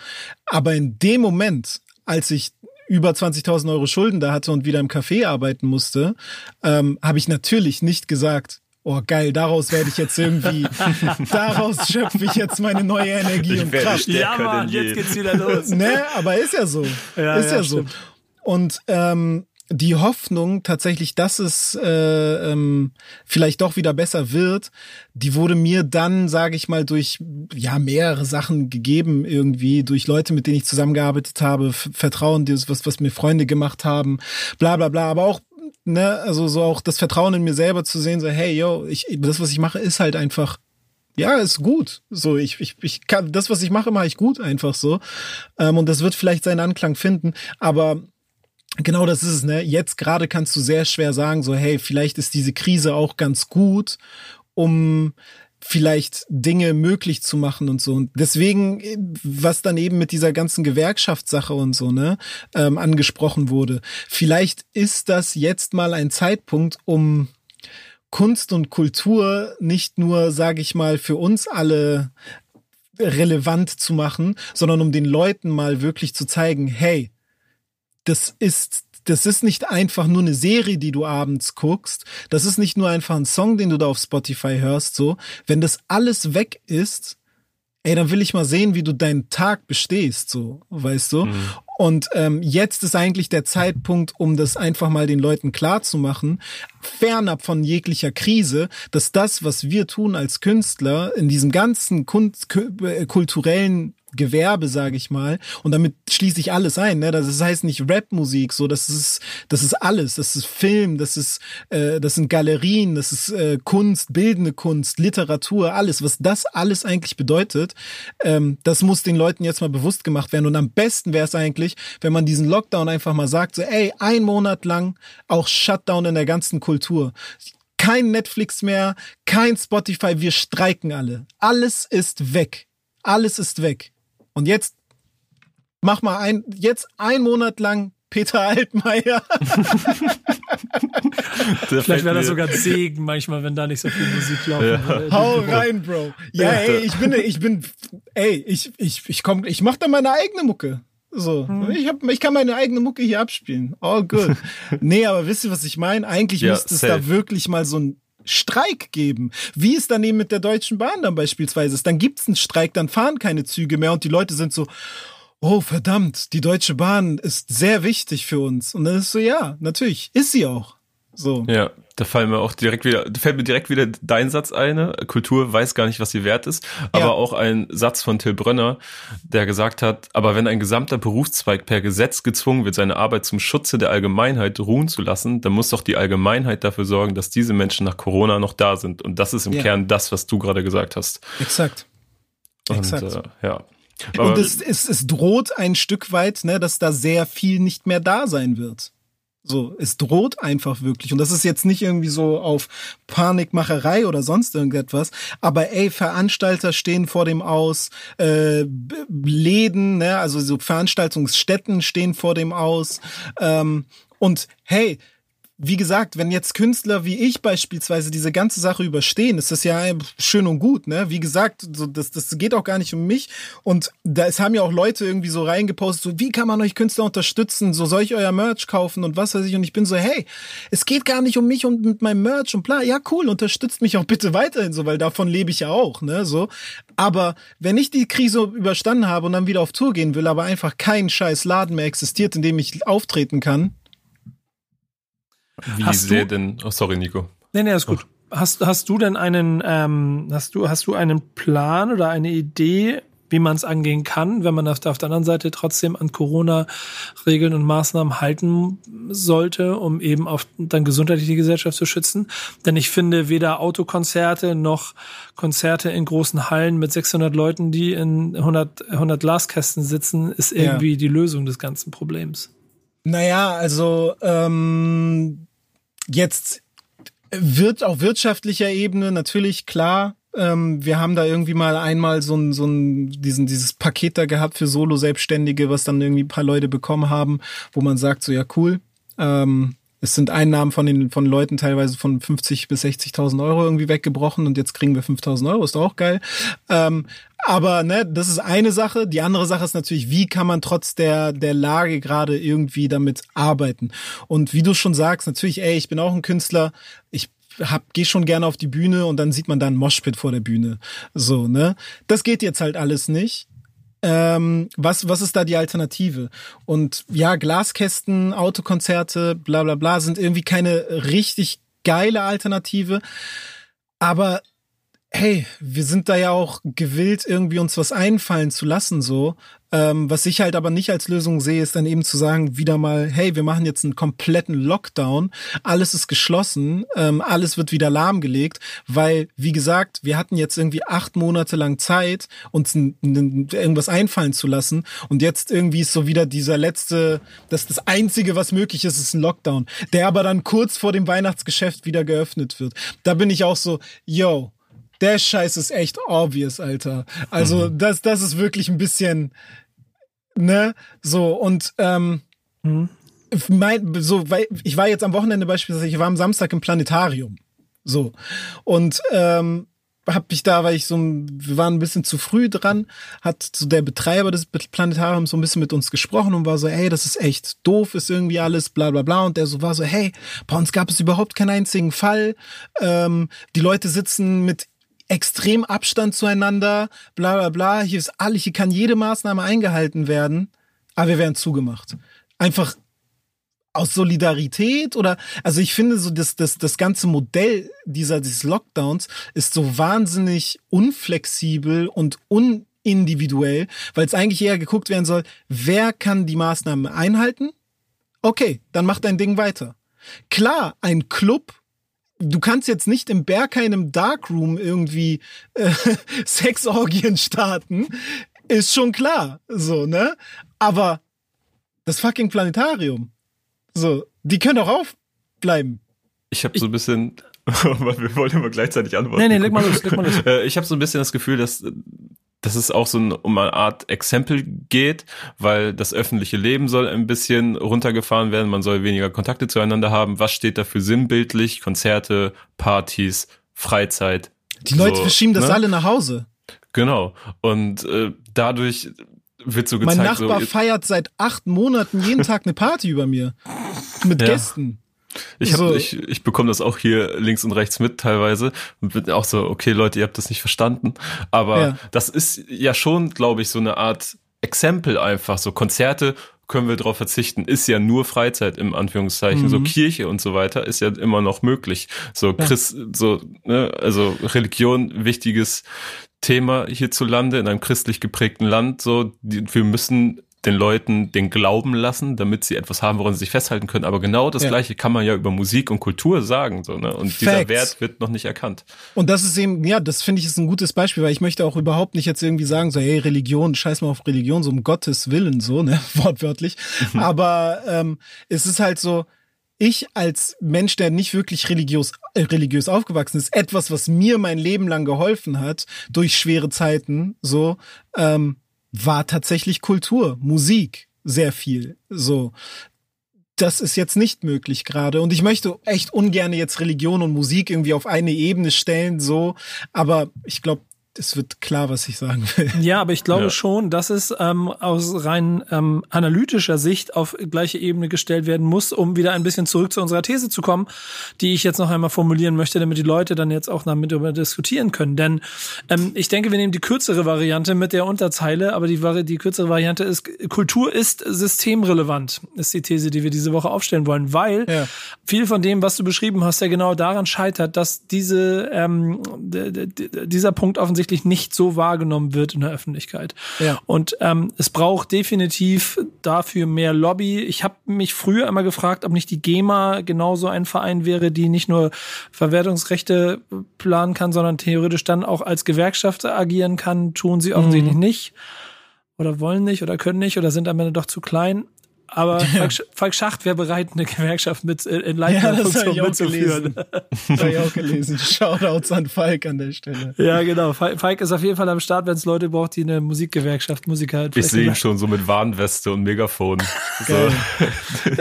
Aber in dem Moment, als ich über 20.000 Euro Schulden da hatte und wieder im Café arbeiten musste, ähm, habe ich natürlich nicht gesagt, oh geil, daraus werde ich jetzt irgendwie, <laughs> daraus schöpfe ich jetzt meine neue Energie ich und Kraft. Ja, Mann, jetzt geht's wieder los. ne, aber ist ja so. Ja, ist ja, ja so. Und ähm, die Hoffnung tatsächlich, dass es äh, ähm, vielleicht doch wieder besser wird, die wurde mir dann, sage ich mal, durch ja mehrere Sachen gegeben irgendwie, durch Leute, mit denen ich zusammengearbeitet habe, Vertrauen, was was mir Freunde gemacht haben, bla bla bla, aber auch ne, also so auch das Vertrauen in mir selber zu sehen, so hey yo, ich das was ich mache ist halt einfach ja, ist gut. So, ich, ich, ich kann, das, was ich mache, mache ich gut einfach so. Ähm, und das wird vielleicht seinen Anklang finden. Aber Genau das ist es, ne? Jetzt gerade kannst du sehr schwer sagen, so, hey, vielleicht ist diese Krise auch ganz gut, um vielleicht Dinge möglich zu machen und so. Und deswegen, was dann eben mit dieser ganzen Gewerkschaftssache und so, ne, ähm, angesprochen wurde. Vielleicht ist das jetzt mal ein Zeitpunkt, um Kunst und Kultur nicht nur, sage ich mal, für uns alle relevant zu machen, sondern um den Leuten mal wirklich zu zeigen, hey, das ist das ist nicht einfach nur eine Serie, die du abends guckst. Das ist nicht nur einfach ein Song, den du da auf Spotify hörst, so. Wenn das alles weg ist, ey, dann will ich mal sehen, wie du deinen Tag bestehst, so, weißt du? Mhm. Und ähm, jetzt ist eigentlich der Zeitpunkt, um das einfach mal den Leuten klar zu machen, fernab von jeglicher Krise, dass das, was wir tun als Künstler in diesem ganzen Kunst, äh, kulturellen Gewerbe, sage ich mal. Und damit schließe ich alles ein. Ne? Das heißt nicht Rap-Musik, so das ist das ist alles. Das ist Film, das ist äh, das sind Galerien, das ist äh, Kunst, bildende Kunst, Literatur, alles. Was das alles eigentlich bedeutet, ähm, das muss den Leuten jetzt mal bewusst gemacht werden. Und am besten wäre es eigentlich, wenn man diesen Lockdown einfach mal sagt, so ey, ein Monat lang auch Shutdown in der ganzen Kultur kein Netflix mehr, kein Spotify, wir streiken alle. Alles ist weg. Alles ist weg. Und jetzt mach mal ein, jetzt ein Monat lang Peter <laughs> Altmaier. Vielleicht wäre das sogar ein Segen manchmal, wenn da nicht so viel Musik laufen ja. würde. Hau rein, Bro. Ja, ey, ich bin, ich bin, ey, ich, ich, ich komm, ich mach da meine eigene Mucke. So, hm. ich, hab, ich kann meine eigene Mucke hier abspielen. All good. <laughs> nee, aber wisst ihr, was ich meine? Eigentlich ja, müsste es da wirklich mal so ein Streik geben. Wie es dann eben mit der Deutschen Bahn dann beispielsweise ist. Dann gibt's einen Streik, dann fahren keine Züge mehr und die Leute sind so, oh verdammt, die Deutsche Bahn ist sehr wichtig für uns. Und dann ist so, ja, natürlich, ist sie auch. So. Ja, da fallen mir auch direkt wieder, fällt mir direkt wieder dein Satz ein. Kultur weiß gar nicht, was sie wert ist. Aber ja. auch ein Satz von Till Brönner, der gesagt hat, aber wenn ein gesamter Berufszweig per Gesetz gezwungen wird, seine Arbeit zum Schutze der Allgemeinheit ruhen zu lassen, dann muss doch die Allgemeinheit dafür sorgen, dass diese Menschen nach Corona noch da sind. Und das ist im ja. Kern das, was du gerade gesagt hast. Exakt. Und, Exakt. Äh, ja. Aber und es, es, es droht ein Stück weit, ne, dass da sehr viel nicht mehr da sein wird. So, es droht einfach wirklich. Und das ist jetzt nicht irgendwie so auf Panikmacherei oder sonst irgendetwas. Aber ey, Veranstalter stehen vor dem Aus, äh, Läden, ne, also so Veranstaltungsstätten stehen vor dem Aus. Ähm, und hey, wie gesagt, wenn jetzt Künstler wie ich beispielsweise diese ganze Sache überstehen, ist das ja schön und gut, ne? Wie gesagt, so, das, das geht auch gar nicht um mich. Und da es haben ja auch Leute irgendwie so reingepostet, so, wie kann man euch Künstler unterstützen? So, soll ich euer Merch kaufen und was weiß ich? Und ich bin so, hey, es geht gar nicht um mich und mit meinem Merch und bla. Ja, cool, unterstützt mich auch bitte weiterhin so, weil davon lebe ich ja auch, ne? So. Aber wenn ich die Krise überstanden habe und dann wieder auf Tour gehen will, aber einfach kein scheiß Laden mehr existiert, in dem ich auftreten kann, wie hast sehr denn, oh sorry, Nico. Nee, nee, ist gut. Hast, hast du denn einen, ähm, hast du, hast du einen Plan oder eine Idee, wie man es angehen kann, wenn man auf der, auf der anderen Seite trotzdem an Corona-Regeln und Maßnahmen halten sollte, um eben auf dann gesundheitlich die Gesellschaft zu schützen. Denn ich finde, weder Autokonzerte noch Konzerte in großen Hallen mit 600 Leuten, die in 100, 100 Glaskästen sitzen, ist irgendwie ja. die Lösung des ganzen Problems. Naja, also ähm, jetzt wird auf wirtschaftlicher Ebene natürlich klar, ähm, wir haben da irgendwie mal einmal so ein, so ein, diesen, dieses Paket da gehabt für Solo-Selbstständige, was dann irgendwie ein paar Leute bekommen haben, wo man sagt, so ja, cool. Ähm, es sind Einnahmen von den von Leuten teilweise von 50 bis 60.000 Euro irgendwie weggebrochen und jetzt kriegen wir 5.000 Euro, ist doch auch geil. Ähm, aber ne, das ist eine Sache. Die andere Sache ist natürlich, wie kann man trotz der der Lage gerade irgendwie damit arbeiten? Und wie du schon sagst, natürlich, ey, ich bin auch ein Künstler. Ich hab, geh schon gerne auf die Bühne und dann sieht man da ein Moshpit vor der Bühne. So, ne? Das geht jetzt halt alles nicht. Ähm, was, was ist da die Alternative? Und ja, Glaskästen, Autokonzerte, bla bla bla, sind irgendwie keine richtig geile Alternative. Aber hey, wir sind da ja auch gewillt, irgendwie uns was einfallen zu lassen, so. Ähm, was ich halt aber nicht als Lösung sehe, ist dann eben zu sagen, wieder mal, hey, wir machen jetzt einen kompletten Lockdown, alles ist geschlossen, ähm, alles wird wieder lahmgelegt, weil, wie gesagt, wir hatten jetzt irgendwie acht Monate lang Zeit, uns irgendwas einfallen zu lassen und jetzt irgendwie ist so wieder dieser letzte, das das Einzige, was möglich ist, ist ein Lockdown, der aber dann kurz vor dem Weihnachtsgeschäft wieder geöffnet wird. Da bin ich auch so, yo, der Scheiß ist echt obvious, Alter. Also mhm. das, das ist wirklich ein bisschen, ne, so und ähm, mhm. mein, so, weil ich war jetzt am Wochenende beispielsweise, ich war am Samstag im Planetarium, so und ähm, hab mich da, weil ich so, wir waren ein bisschen zu früh dran, hat so der Betreiber des Planetariums so ein bisschen mit uns gesprochen und war so, hey, das ist echt doof, ist irgendwie alles, bla bla bla. Und der so war so, hey, bei uns gab es überhaupt keinen einzigen Fall. Ähm, die Leute sitzen mit extrem Abstand zueinander, bla bla bla. Hier ist alles, hier kann jede Maßnahme eingehalten werden, aber wir werden zugemacht. Einfach aus Solidarität oder also ich finde so das das das ganze Modell dieser dieses Lockdowns ist so wahnsinnig unflexibel und un individuell, weil es eigentlich eher geguckt werden soll, wer kann die Maßnahmen einhalten? Okay, dann mach dein Ding weiter. Klar, ein Club du kannst jetzt nicht im Berghain im Darkroom irgendwie äh, <laughs> Sexorgien starten, ist schon klar, so, ne? Aber das fucking Planetarium, so, die können doch aufbleiben. Ich habe so ein bisschen, <laughs> wir wollen immer gleichzeitig antworten. Nee, nee, leg mal los, leg mal los. <laughs> Äh, ich habe so ein bisschen das Gefühl, dass dass es auch so ein, um eine Art Exempel geht, weil das öffentliche Leben soll ein bisschen runtergefahren werden, man soll weniger Kontakte zueinander haben. Was steht dafür sinnbildlich? Konzerte, Partys, Freizeit. Die Leute so, verschieben das ne? alle nach Hause. Genau. Und äh, dadurch wird so Mein gezeigt, Nachbar so, feiert seit acht Monaten jeden Tag eine Party über mir. Mit Ja. Gästen. Ich, hab, So. ich, ich bekomme das auch hier links und rechts mit teilweise und bin auch so, okay Leute, ihr habt das nicht verstanden. Aber Ja. das ist ja schon, glaube ich, so eine Art Exempel einfach. So Konzerte können wir darauf verzichten, ist ja nur Freizeit im Anführungszeichen. So Kirche und so weiter ist ja immer noch möglich. So Christ, so, ne, also Religion, wichtiges Thema hierzulande in einem christlich geprägten Land. So, die, wir müssen den Leuten den Glauben lassen, damit sie etwas haben, woran sie sich festhalten können. Aber genau das Ja. Gleiche kann man ja über Musik und Kultur sagen, so, ne? Und dieser Facts. Wert wird noch nicht erkannt. Und das ist eben, ja, das finde ich ist ein gutes Beispiel, weil ich möchte auch überhaupt nicht jetzt irgendwie sagen, so, hey, Religion, scheiß mal auf Religion, so um Gottes Willen, so, ne, <laughs> wortwörtlich. Aber ähm, es ist halt so, ich als Mensch, der nicht wirklich religiös, äh, religiös aufgewachsen ist, etwas, was mir mein Leben lang geholfen hat, durch schwere Zeiten, so, ähm, war tatsächlich Kultur, Musik, sehr viel, so. Das ist jetzt nicht möglich gerade. Und ich möchte echt ungern jetzt Religion und Musik irgendwie auf eine Ebene stellen, so. Aber ich glaube, es wird klar, was ich sagen will. <laughs> Ja, aber ich glaube Ja. schon, dass es ähm, aus rein ähm, analytischer Sicht auf gleiche Ebene gestellt werden muss, um wieder ein bisschen zurück zu unserer These zu kommen, die ich jetzt noch einmal formulieren möchte, damit die Leute dann jetzt auch damit darüber diskutieren können. Denn ähm, ich denke, wir nehmen die kürzere Variante mit der Unterzeile, aber die, die kürzere Variante ist, Kultur ist systemrelevant, ist die These, die wir diese Woche aufstellen wollen, weil Ja. viel von dem, was du beschrieben hast, ja genau daran scheitert, dass diese, ähm, dieser Punkt offensichtlich nicht so wahrgenommen wird in der Öffentlichkeit. Ja. Und ähm, es braucht definitiv dafür mehr Lobby. Ich habe mich früher immer gefragt, ob nicht die GEMA genauso ein Verein wäre, die nicht nur Verwertungsrechte planen kann, sondern theoretisch dann auch als Gewerkschaft agieren kann. Tun sie offensichtlich nicht oder wollen nicht oder können nicht oder sind am Ende doch zu klein. Aber Falk, Sch- Falk Schacht wäre bereit, eine Gewerkschaft mit äh, in leitender Ja, das hab Funktion ich auch mitzuführen. Das habe ich auch gelesen. <laughs> Shoutouts an Falk an der Stelle. Ja, genau. Falk ist auf jeden Fall am Start, wenn es Leute braucht, die eine Musikgewerkschaft, Musiker Ich sehe ihn schon so mit Warnweste und Megafon. <laughs> So.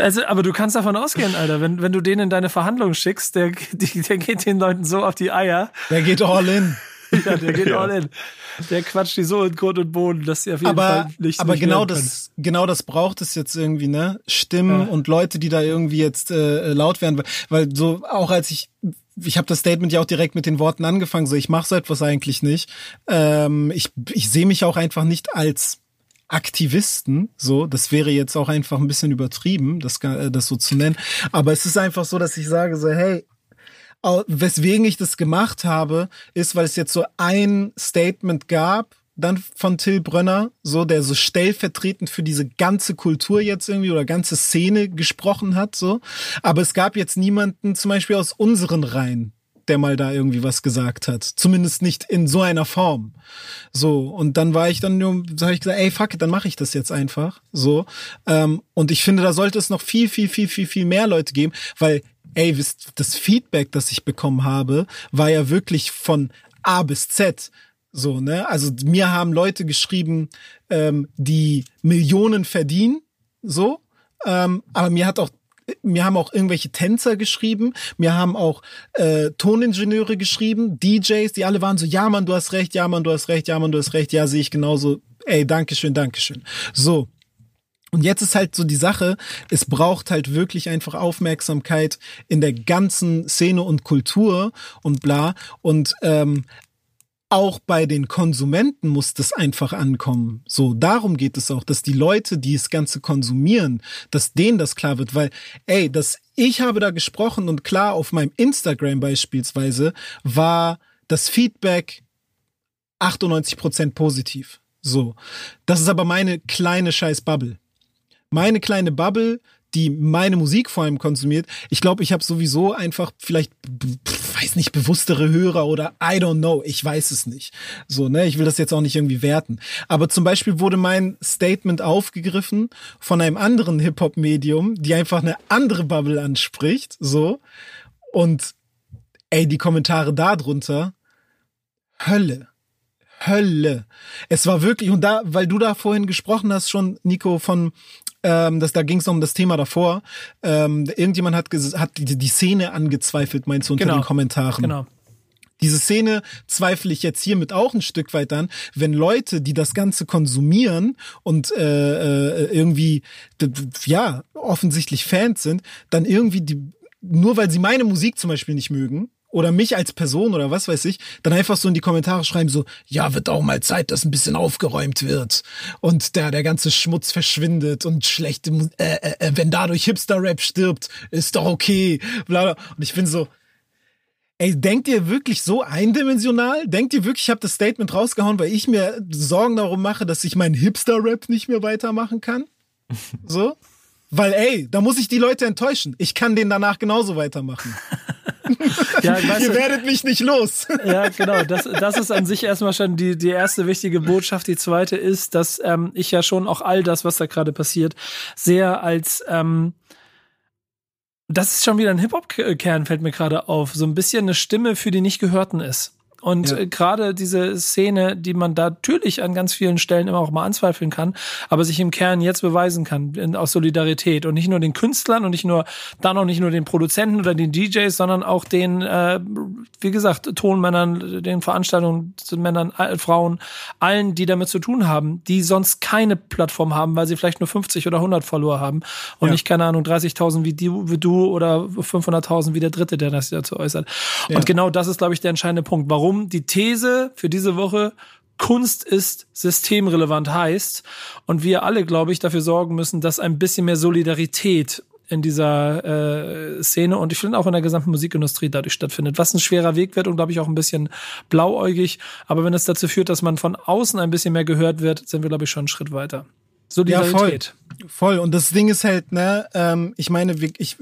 Also, aber du kannst davon ausgehen, Alter, wenn, wenn du den in deine Verhandlungen schickst, der, <laughs> der geht den Leuten so auf die Eier. Der geht all in. <laughs> Ja, der geht Ja. all in. Der quatscht die so in Grund und Boden, dass sie auf jeden aber, Fall nicht aber nicht genau das, genau das braucht es jetzt irgendwie, ne? Stimmen Ja. und Leute, die da irgendwie jetzt äh, laut werden, weil, so auch als ich ich habe das Statement ja auch direkt mit den Worten angefangen, so ich mache so etwas eigentlich nicht. Ähm, ich ich sehe mich auch einfach nicht als Aktivisten, so, das wäre jetzt auch einfach ein bisschen übertrieben, das, äh, das so zu nennen. Aber es ist einfach so, dass ich sage so, hey, weswegen ich das gemacht habe, ist, weil es jetzt so ein Statement gab, dann von Till Brönner, so der so stellvertretend für diese ganze Kultur jetzt irgendwie oder ganze Szene gesprochen hat, so. Aber es gab jetzt niemanden, zum Beispiel aus unseren Reihen, der mal da irgendwie was gesagt hat. Zumindest nicht in so einer Form. So, und dann war ich dann so habe ich gesagt, ey, fuck it, dann mache ich das jetzt einfach. So. Ähm, und ich finde, da sollte es noch viel, viel, viel, viel, viel mehr Leute geben, weil, ey, wisst, das Feedback, das ich bekommen habe, war ja wirklich von A bis Z. So, ne? Also mir haben Leute geschrieben, ähm, die Millionen verdienen, so. Ähm, aber mir hat auch mir haben auch irgendwelche Tänzer geschrieben, mir haben auch äh, Toningenieure geschrieben, DJs, die alle waren so, ja Mann, du hast recht, ja Mann, du hast recht, ja Mann, du hast recht, ja, sehe ich genauso, ey, Dankeschön, Dankeschön. So. Und jetzt ist halt so die Sache, es braucht halt wirklich einfach Aufmerksamkeit in der ganzen Szene und Kultur und bla. Und ähm, auch bei den Konsumenten muss das einfach ankommen. So, darum geht es auch, dass die Leute, die das Ganze konsumieren, dass denen das klar wird, weil, ey, dass ich habe da gesprochen und klar auf meinem Instagram beispielsweise war das Feedback 98% positiv. So. Das ist aber meine kleine scheiß Bubble. Meine kleine Bubble, die meine Musik vor allem konsumiert. Ich glaube, ich habe sowieso einfach vielleicht, weiß nicht, bewusstere Hörer oder I don't know. Ich weiß es nicht. So, ne, ich will das jetzt auch nicht irgendwie werten. Aber zum Beispiel wurde mein Statement aufgegriffen von einem anderen Hip-Hop-Medium, die einfach eine andere Bubble anspricht. So. Und ey, die Kommentare darunter, Hölle. Hölle. Es war wirklich, und da, weil du da vorhin gesprochen hast schon, Nico, von, ähm, das, da ging es um das Thema davor. Ähm, irgendjemand hat, hat die, die Szene angezweifelt, meinst du, unter Genau. den Kommentaren. Genau. Diese Szene zweifle ich jetzt hiermit auch ein Stück weit an, wenn Leute, die das Ganze konsumieren und äh, äh, irgendwie ja offensichtlich Fans sind, dann irgendwie die nur weil sie meine Musik zum Beispiel nicht mögen oder mich als Person oder was weiß ich, dann einfach so in die Kommentare schreiben so, ja, wird auch mal Zeit, dass ein bisschen aufgeräumt wird und der, der ganze Schmutz verschwindet und schlechte, äh, äh, äh, wenn dadurch Hipster-Rap stirbt, ist doch okay, bla, bla. Und ich bin so, Ey, denkt ihr wirklich so eindimensional? Denkt ihr wirklich, ich habe das Statement rausgehauen, weil ich mir Sorgen darum mache, dass ich meinen Hipster-Rap nicht mehr weitermachen kann? So? Weil, ey, da muss ich die Leute enttäuschen. Ich kann den danach genauso weitermachen. <laughs> <laughs> Ja, weißt Ihr werdet mich nicht los. Ja, genau. Das, das ist an sich erstmal schon die, die erste wichtige Botschaft. Die zweite ist, dass ähm, ich ja schon auch all das, was da gerade passiert, sehr als ähm, das ist schon wieder ein Hip-Hop-Kern, fällt mir gerade auf. So ein bisschen eine Stimme für die Nicht-Gehörten ist. Und Ja. äh, gerade diese Szene, die man da natürlich an ganz vielen Stellen immer auch mal anzweifeln kann, aber sich im Kern jetzt beweisen kann, aus Solidarität und nicht nur den Künstlern und nicht nur, dann auch nicht nur den Produzenten oder den DJs, sondern auch den, äh, wie gesagt, Tonmännern, den Veranstaltungsmännern, Frauen, allen, die damit zu tun haben, die sonst keine Plattform haben, weil sie vielleicht nur 50 oder 100 Follower haben und Ja. nicht, keine Ahnung, 30.000 wie, die, wie du oder 500.000 wie der Dritte, der das dazu äußert. Ja. Und genau das ist, glaube ich, der entscheidende Punkt. Warum die These für diese Woche Kunst ist systemrelevant heißt und wir alle, glaube ich, dafür sorgen müssen, dass ein bisschen mehr Solidarität in dieser äh, Szene und ich finde auch in der gesamten Musikindustrie dadurch stattfindet. Was ein schwerer Weg wird und glaube ich auch ein bisschen blauäugig. Aber wenn es dazu führt, dass man von außen ein bisschen mehr gehört wird, sind wir glaube ich schon einen Schritt weiter. Solidarität. Voll. Und das Ding ist halt, ne, ähm, ich meine, ich,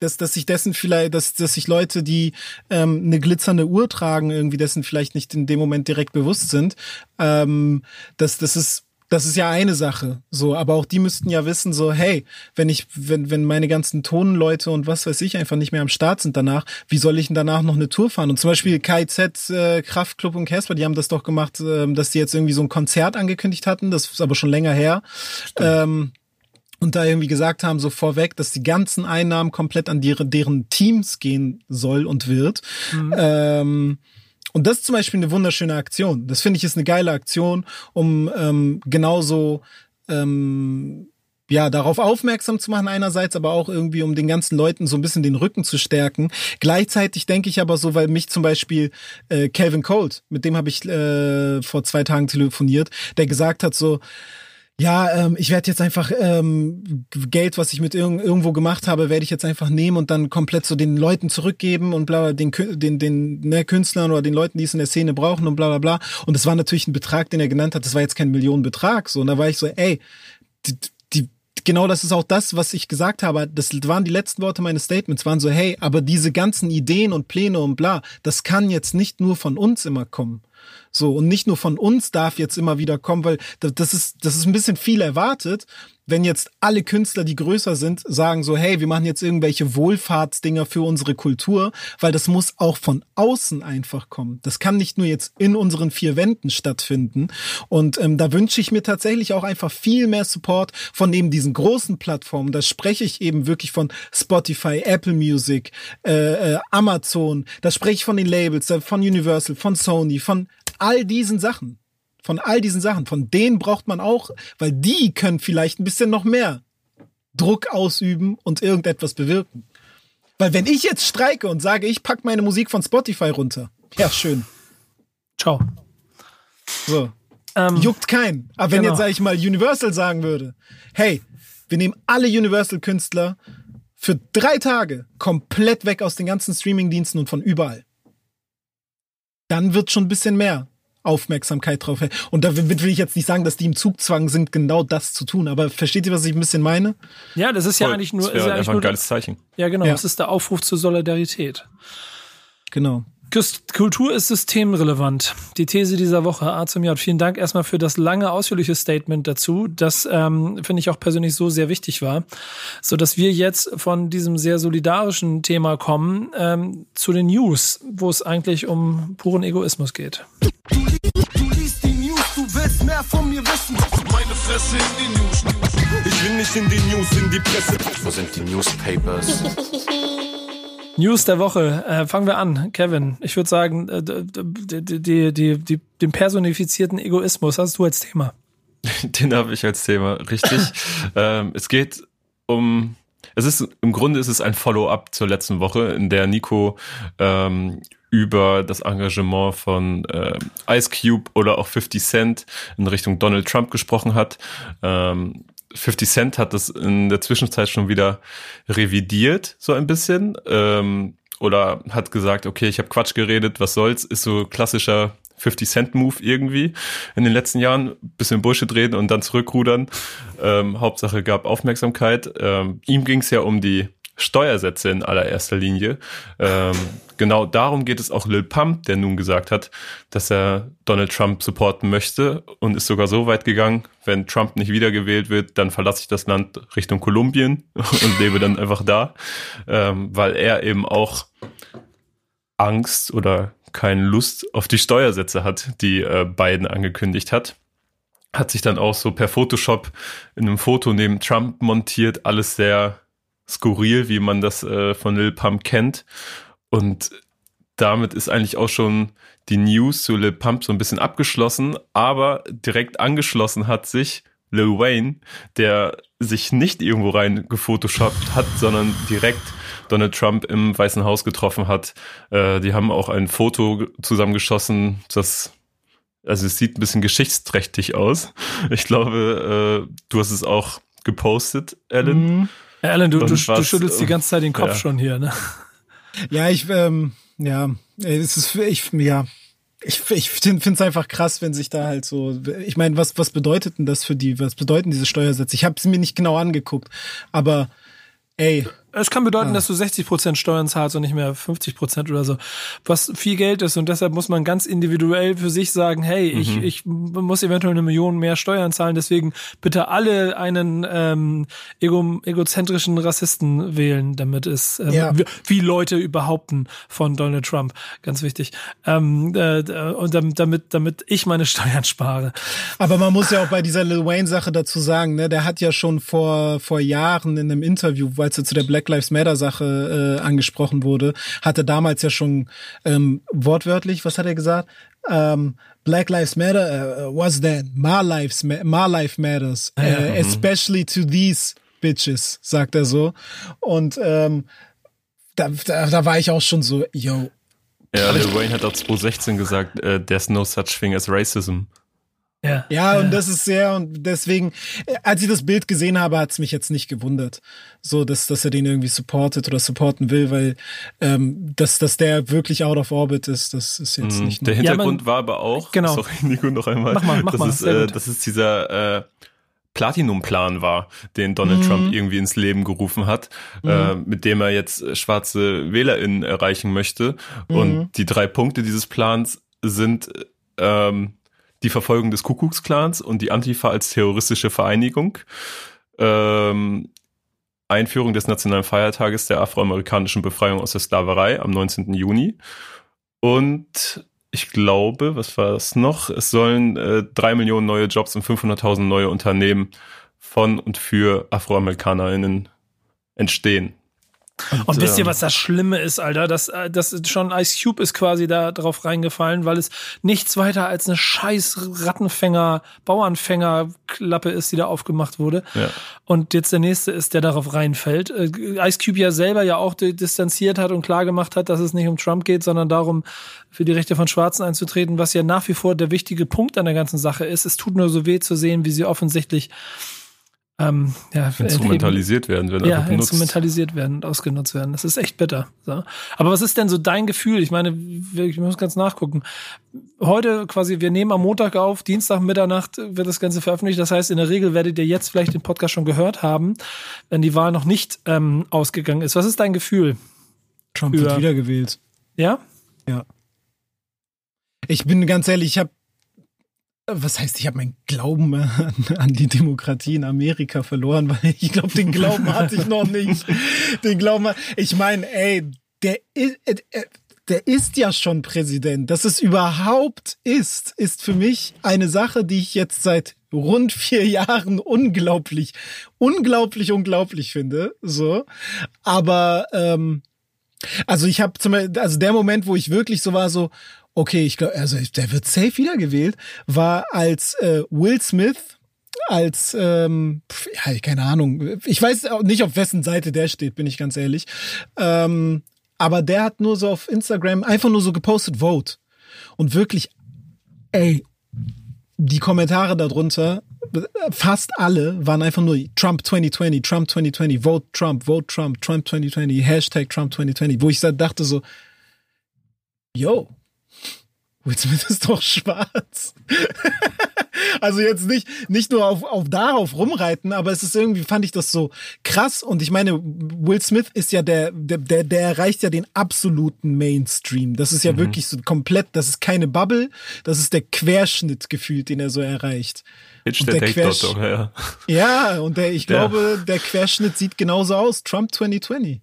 dass, dass sich dessen vielleicht, dass, dass sich Leute, die ähm, eine glitzernde Uhr tragen, irgendwie dessen vielleicht nicht in dem Moment direkt bewusst sind. Ähm, das, das ist das ist ja eine Sache, so, aber auch die müssten ja wissen, so, hey, wenn ich, wenn, wenn meine ganzen Tonleute und was weiß ich einfach nicht mehr am Start sind danach, wie soll ich denn danach noch eine Tour fahren? Und zum Beispiel KZ, äh, Kraftklub und Casper, die haben das doch gemacht, ähm, dass die jetzt irgendwie so ein Konzert angekündigt hatten, das ist aber schon länger her. Ähm, und da irgendwie gesagt haben, so vorweg, dass die ganzen Einnahmen komplett an deren, deren Teams gehen soll und wird. Ähm, und das ist zum Beispiel eine wunderschöne Aktion. Das finde ich ist eine geile Aktion, um ähm, genauso ähm, ja, darauf aufmerksam zu machen einerseits, aber auch irgendwie, um den ganzen Leuten so ein bisschen den Rücken zu stärken. Gleichzeitig denke ich aber so, weil mich zum Beispiel äh, Calvin Colt, mit dem habe ich äh, vor zwei Tagen telefoniert, der gesagt hat so, ja, ähm, ich werde jetzt einfach ähm, Geld, was ich mit irg irgendwo gemacht habe, werde ich jetzt einfach nehmen und dann komplett so den Leuten zurückgeben und bla, bla den, den, den ne, Künstlern oder den Leuten, die es in der Szene brauchen und bla bla bla. Und das war natürlich ein Betrag, den er genannt hat. Das war jetzt kein Millionenbetrag. So, und da war ich so, ey, die, die, genau das ist auch das, was ich gesagt habe. Das waren die letzten Worte meines Statements, waren so, hey, aber diese ganzen Ideen und Pläne und bla, das kann jetzt nicht nur von uns immer kommen. So, und nicht nur von uns darf jetzt immer wieder kommen, weil da- das ist, das ist ein bisschen viel erwartet, wenn jetzt alle Künstler, die größer sind, sagen so, hey, wir machen jetzt irgendwelche Wohlfahrtsdinger für unsere Kultur, weil das muss auch von außen einfach kommen. Das kann nicht nur jetzt in unseren vier Wänden stattfinden. Und ähm, da wünsche ich mir tatsächlich auch einfach viel mehr Support von eben diesen großen Plattformen. Da spreche ich eben wirklich von Spotify, Apple Music, äh, äh, Amazon. Da spreche ich von den Labels, äh, von Universal, von Sony, von all diesen Sachen. Von all diesen Sachen. Von denen braucht man auch, weil die können vielleicht ein bisschen noch mehr Druck ausüben und irgendetwas bewirken. Weil wenn ich jetzt streike und sage, ich pack meine Musik von Spotify runter, ja schön. Ciao. So. Ähm, Juckt keinen. Aber wenn Genau. jetzt, sag ich mal, Universal sagen würde, hey, wir nehmen alle Universal-Künstler für drei Tage komplett weg aus den ganzen Streaming-Diensten und von überall. Dann wird schon ein bisschen mehr Aufmerksamkeit drauf. Und da will will ich jetzt nicht sagen, dass die im Zugzwang sind, genau das zu tun. Aber versteht ihr, was ich ein bisschen meine? Ja, das ist ja Voll. eigentlich nur, Das ist ja eigentlich einfach nur ein geiles Zeichen. ja genau, Ja. es ist der Aufruf zur Solidarität. Genau. Kultur ist systemrelevant. Die These dieser Woche, A zum J. Vielen Dank erstmal für das lange, ausführliche Statement dazu. Das ähm, finde ich auch persönlich so sehr wichtig war, so dass wir jetzt von diesem sehr solidarischen Thema kommen ähm, zu den News, wo es eigentlich um puren Egoismus geht. Du liest die News, du willst mehr von mir wissen. Meine Fresse in die News. Ich will nicht in die News, in die Presse. Wo sind die Newspapers? <laughs> News der Woche. Äh, fangen wir an. Kevin, ich würde sagen, äh, d- d- d- die, die, die, den personifizierten Egoismus hast du als Thema. <laughs> Den habe ich als Thema, richtig. <laughs> ähm, es geht um, es ist, im Grunde ist es ein Follow-up zur letzten Woche, in der Nico ähm, über das Engagement von ähm, Ice Cube oder auch 50 Cent in Richtung Donald Trump gesprochen hat. Ähm, 50 Cent hat das in der Zwischenzeit schon wieder revidiert, so ein bisschen. Ähm, oder hat gesagt, okay, ich habe Quatsch geredet, was soll's, ist so klassischer 50 Cent Move irgendwie in den letzten Jahren, bisschen Bullshit reden und dann zurückrudern. Ähm, Hauptsache gab Aufmerksamkeit. Ähm, ihm ging es ja um die Steuersätze in allererster Linie. Ähm, genau darum geht es auch Lil Pump, der nun gesagt hat, dass er Donald Trump supporten möchte und ist sogar so weit gegangen, wenn Trump nicht wiedergewählt wird, dann verlasse ich das Land Richtung Kolumbien <laughs> und lebe dann einfach da, ähm, weil er eben auch Angst oder keine Lust auf die Steuersätze hat, die äh, Biden angekündigt hat. Hat sich dann auch so per Photoshop in einem Foto neben Trump montiert, alles sehr skurril, wie man das äh, von Lil Pump kennt. Und damit ist eigentlich auch schon die News zu Lil Pump so ein bisschen abgeschlossen, aber direkt angeschlossen hat sich Lil Wayne, der sich nicht irgendwo rein gefotoshoppt hat, sondern direkt Donald Trump im Weißen Haus getroffen hat. Äh, die haben auch ein Foto zusammengeschossen, das also es sieht ein bisschen geschichtsträchtig aus. Ich glaube, äh, du hast es auch gepostet, Alan. Mhm. Ja, Alan, du, du, du schüttelst die ähm, ganze Zeit den Kopf ja. schon hier, ne? Ja, ich, ähm, ja, es ist, ich, ja, ich, ich finde es einfach krass, wenn sich da halt so, ich meine, was, was bedeutet denn das für die, was bedeuten diese Steuersätze? Ich habe es mir nicht genau angeguckt, aber ey, Es kann bedeuten, dass du 60% Steuern zahlst und nicht mehr 50% oder so. Was viel Geld ist und deshalb muss man ganz individuell für sich sagen, hey, ich, ich muss eventuell eine Million mehr Steuern zahlen, deswegen bitte alle einen ähm, ego, egozentrischen Rassisten wählen, damit es, ähm, Ja. wie, Leute behaupten von Donald Trump, ganz wichtig. Ähm, äh, und damit, damit, ich meine <laughs> Steuern spare. Aber man muss ja auch bei dieser Lil Wayne Sache dazu sagen, ne, der hat ja schon vor vor Jahren in einem Interview, als er zu der Black Lives Matter Sache äh, angesprochen wurde, hatte damals ja schon ähm, wortwörtlich, was hat er gesagt? Ähm, Black Lives Matter, uh, what's that? My lives, my life matters, uh, especially to these bitches, sagt er so. Und ähm, da, da, da war ich auch schon so, yo, Ja, Lil Wayne hat auch 2016 gesagt, äh, there's no such thing as racism. Ja, Ja, und das ist sehr, und deswegen, äh, als ich das Bild gesehen habe, hat's mich jetzt nicht gewundert, so dass, dass er den irgendwie supportet oder supporten will, weil ähm, dass, dass der wirklich out of orbit ist, das ist jetzt nicht Mhm. Der nur. Ja, Hintergrund man- war aber auch, Genau. sorry <laughs> Nico noch einmal, Mach mal, mach dass, mal, es, sehr äh, dass es dieser äh, Platinum-Plan war, den Donald Mhm. Trump irgendwie ins Leben gerufen hat, äh, mit dem er jetzt äh, schwarze WählerInnen erreichen möchte. Mhm. Und die drei Punkte dieses Plans sind ähm, die Verfolgung des Kuckucksklans und die Antifa als terroristische Vereinigung. Ähm, Einführung des nationalen Feiertages der afroamerikanischen Befreiung aus der Sklaverei am 19. Juni. Und ich glaube, was war das noch? Es sollen äh, drei Millionen neue Jobs und 500.000 neue Unternehmen von und für AfroamerikanerInnen entstehen. Und wisst ihr, ähm, was das Schlimme ist, Alter? Das, äh, das schon Ice Cube ist quasi da drauf reingefallen, weil es nichts weiter als eine scheiß Rattenfänger, Bauernfänger-Klappe ist, die da aufgemacht wurde. Ja. Und jetzt der nächste ist, der darauf reinfällt. Äh, Ice Cube ja selber ja auch di- distanziert hat und klar gemacht hat, dass es nicht um Trump geht, sondern darum, für die Rechte von Schwarzen einzutreten, was ja nach wie vor der wichtige Punkt an der ganzen Sache ist. Es tut nur so weh zu sehen, wie sie offensichtlich ähm, ja, instrumentalisiert werden, wenn ja, instrumentalisiert werden und ausgenutzt werden. Das ist echt bitter. So. Aber was ist denn so dein Gefühl? Ich meine, ich muss ganz nachgucken. Heute quasi, wir nehmen am Montag auf, Dienstag Mitternacht wird das Ganze veröffentlicht. Das heißt, in der Regel werdet ihr jetzt vielleicht den Podcast schon gehört haben, wenn die Wahl noch nicht ähm, ausgegangen ist. Was ist dein Gefühl? Trump wird wiedergewählt. Ja? Ja. Ich bin ganz ehrlich, ich habe was heißt, ich habe meinen Glauben an, <laughs> an, die Demokratie in Amerika verloren, <laughs> weil ich glaube, den Glauben hatte ich noch nicht. Den Glauben, ich meine, ey, der ist, äh, äh, der ist ja schon Präsident. Dass es überhaupt ist, ist für mich eine Sache, die ich jetzt seit rund vier Jahren unglaublich, unglaublich, unglaublich finde. So, aber ähm, also ich habe zum Beispiel, also der Moment, wo ich wirklich so war, so okay, ich glaube, also der wird safe wiedergewählt, war als äh, Will Smith als ähm, ja, keine Ahnung, ich weiß auch nicht, auf wessen Seite der steht, bin ich ganz ehrlich. Ähm, aber der hat nur so auf Instagram einfach nur so gepostet Vote und wirklich, ey, die Kommentare darunter, fast alle waren einfach nur Trump 2020, Trump 2020, Vote Trump, Vote Trump, Trump 2020, Hashtag Trump 2020, wo ich dachte so, yo, Will Smith ist doch schwarz. also jetzt nicht, nicht nur auf, auf darauf rumreiten, aber es ist irgendwie, fand ich das so krass. Und ich meine, Will Smith ist ja der, der, der, der erreicht ja den absoluten Mainstream. Das ist ja mhm. wirklich so komplett, das ist keine Bubble, das ist der Querschnitt gefühlt, den er so erreicht. Jetzt der, der Quersch doch, ja. ja, und der, ich glaube, der Querschnitt sieht genauso aus. Trump 2020.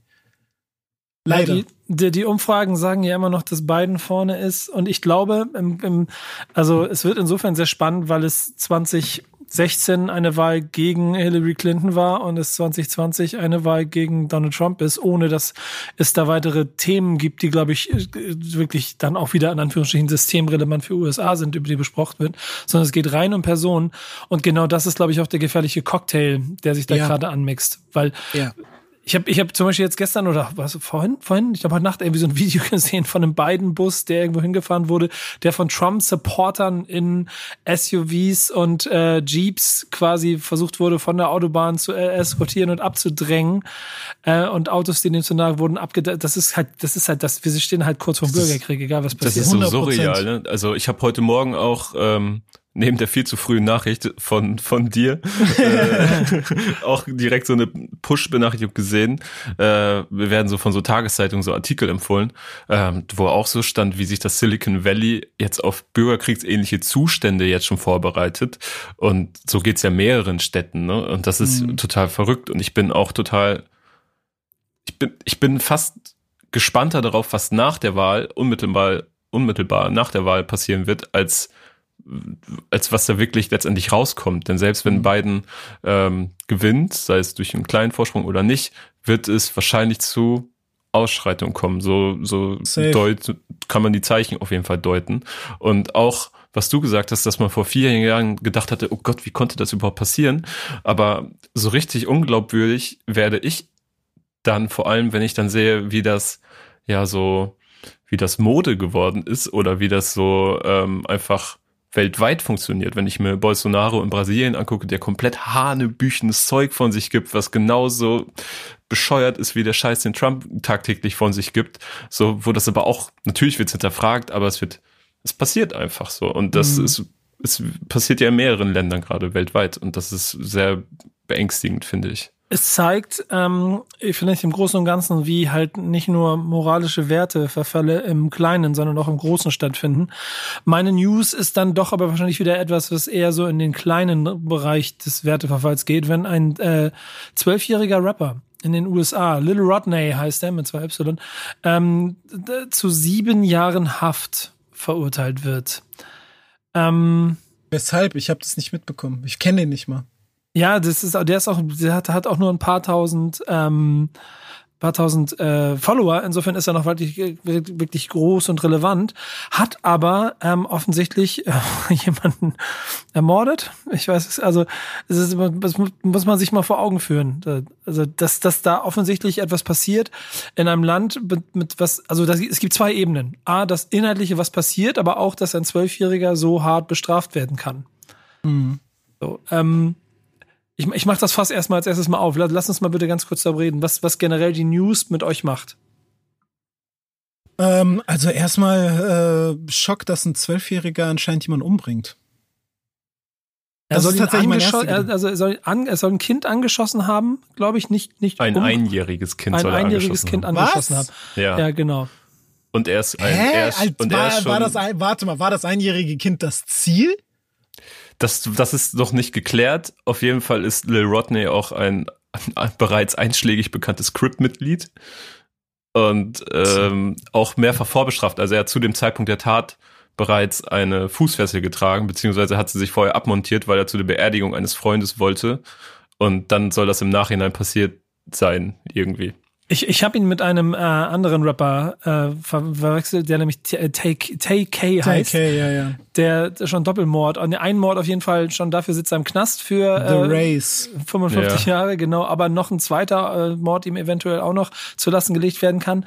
Leider. Die, die, die, Umfragen sagen ja immer noch, dass Biden vorne ist. Und ich glaube, im, im, also es wird insofern sehr spannend, weil es 2016 eine Wahl gegen Hillary Clinton war und es 2020 eine Wahl gegen Donald Trump ist, ohne dass es da weitere Themen gibt, die, glaube ich, wirklich dann auch wieder in Anführungsstrichen systemrelevant für USA sind, über die besprochen wird, sondern es geht rein um Personen. Und genau das ist, glaube ich, auch der gefährliche Cocktail, der sich da ja. gerade anmixt. Weil ja. Ich habe ich hab zum Beispiel jetzt gestern oder was vorhin, vorhin, ich habe heute Nacht irgendwie so ein <laughs> Video gesehen von einem Biden-Bus, der irgendwo hingefahren wurde, der von Trump-Supportern in SUVs und äh, Jeeps quasi versucht wurde, von der Autobahn zu äh, eskortieren und abzudrängen. Äh, und Autos, die dem zu nahe wurden, abgedeckt. Das ist halt, das ist halt, das, wir stehen halt kurz vor Bürgerkrieg, egal was passiert. Das ist so surreal, ne? Also ich habe heute Morgen auch ähm, neben der viel zu frühen Nachricht von, von dir äh, <laughs> auch direkt so eine Push-Benachrichtigung gesehen. Äh, wir werden so von so Tageszeitungen so Artikel empfohlen, ähm, wo auch so stand, wie sich das Silicon Valley jetzt auf bürgerkriegsähnliche Zustände jetzt schon vorbereitet. Und so geht's ja mehreren Städten, ne? Und das ist mhm. total verrückt. Und ich bin auch total, ich bin, ich bin fast gespannter darauf, was nach der Wahl unmittelbar, unmittelbar nach der Wahl passieren wird, als als was da wirklich letztendlich rauskommt. Denn selbst wenn mhm. Biden ähm, gewinnt, sei es durch einen kleinen Vorsprung oder nicht, wird es wahrscheinlich zu Ausschreitungen kommen. So, so deut, kann man die Zeichen auf jeden Fall deuten. Und auch, was du gesagt hast, dass man vor vier Jahren gedacht hatte, oh Gott, wie konnte das überhaupt passieren? Aber so richtig unglaubwürdig werde ich dann vor allem, wenn ich dann sehe, wie das ja so, wie das Mode geworden ist oder wie das so ähm, einfach weltweit funktioniert. Wenn ich mir Bolsonaro in Brasilien angucke, der komplett hanebüchenes Zeug von sich gibt, was genauso bescheuert ist wie der Scheiß, den Trump tagtäglich von sich gibt. So, wo das aber auch, natürlich wird es hinterfragt, aber es wird, es passiert einfach so. Und das mhm. ist, es passiert ja in mehreren Ländern gerade weltweit. Und das ist sehr beängstigend, finde ich es zeigt ähm, vielleicht im Großen und Ganzen, wie halt nicht nur moralische Werte Verfälle im Kleinen, sondern auch im Großen stattfinden. Meine News ist dann doch aber wahrscheinlich wieder etwas, was eher so in den kleinen Bereich des Werteverfalls geht, wenn ein äh, zwölfjähriger äh, Rapper in den USA, Little Rodney heißt er mit zwei Y, ähm, zu sieben Jahren Haft verurteilt wird. Ähm, Weshalb? Ich habe das nicht mitbekommen. Ich kenne ihn nicht mal. Ja, das ist, der ist auch, der hat, hat auch nur ein paar tausend, ähm, paar tausend äh, Follower. Insofern ist er noch wirklich, wirklich groß und relevant. Hat aber ähm, offensichtlich <laughs> äh, jemanden ermordet. Ich weiß es, also es ist, das muss man sich mal vor Augen führen. Also dass, dass da offensichtlich etwas passiert in einem Land mit, mit was, also das, es gibt zwei Ebenen. A, das Inhaltliche, was passiert, aber auch, dass ein Zwölfjähriger so hart bestraft werden kann. Mhm. So, ähm, Ich, ich mache das fast erstmal als erstes mal auf. Lass, lass uns mal bitte ganz kurz darüber reden, was, was generell die News mit euch macht. Ähm, also erstmal äh, Schock, dass ein Zwölfjähriger anscheinend jemanden umbringt. Er soll, er, also er soll, an, er soll ein Kind angeschossen haben, glaube ich, nicht, nicht Ein um- einjähriges Kind ein soll er einjähriges angeschossen Kind haben. angeschossen Was? haben. Ja. Ja, genau. Und er ist ein, Hä? er ist, und er war, ist schon, war das ein, warte mal, war das einjährige Kind das Ziel? Das, das ist noch nicht geklärt. Auf jeden Fall ist Lil Rodney auch ein, ein bereits einschlägig bekanntes Crip-Mitglied und ähm, auch mehrfach vorbestraft. Also er hat zu dem Zeitpunkt der Tat bereits eine Fußfessel getragen, beziehungsweise hat sie sich vorher abmontiert, weil er zu der Beerdigung eines Freundes wollte. Und dann soll das im Nachhinein passiert sein, irgendwie. Ich, ich habe ihn mit einem äh, anderen Rapper äh, ver verwechselt, der nämlich äh, Take K heißt, Okay, ja, ja. der schon Doppelmord, einen Mord auf jeden Fall schon dafür sitzt er im Knast für The äh, Race. 55 Ja. Jahre, genau, aber noch ein zweiter äh, Mord ihm eventuell auch noch zu Lasten gelegt werden kann.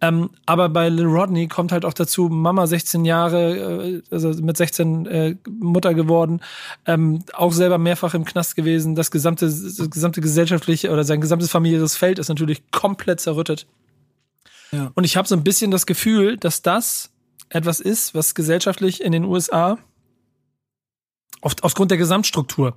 Ähm, aber bei Lil Rodney kommt halt auch dazu, Mama 16 Jahre, äh, also mit 16 äh, Mutter geworden, ähm, auch selber mehrfach im Knast gewesen. Das gesamte, das gesamte gesellschaftliche oder sein gesamtes familiäres Feld ist natürlich komplett zerrüttet. Ja. Und ich habe so ein bisschen das Gefühl, dass das etwas ist, was gesellschaftlich in den USA oft aufgrund der Gesamtstruktur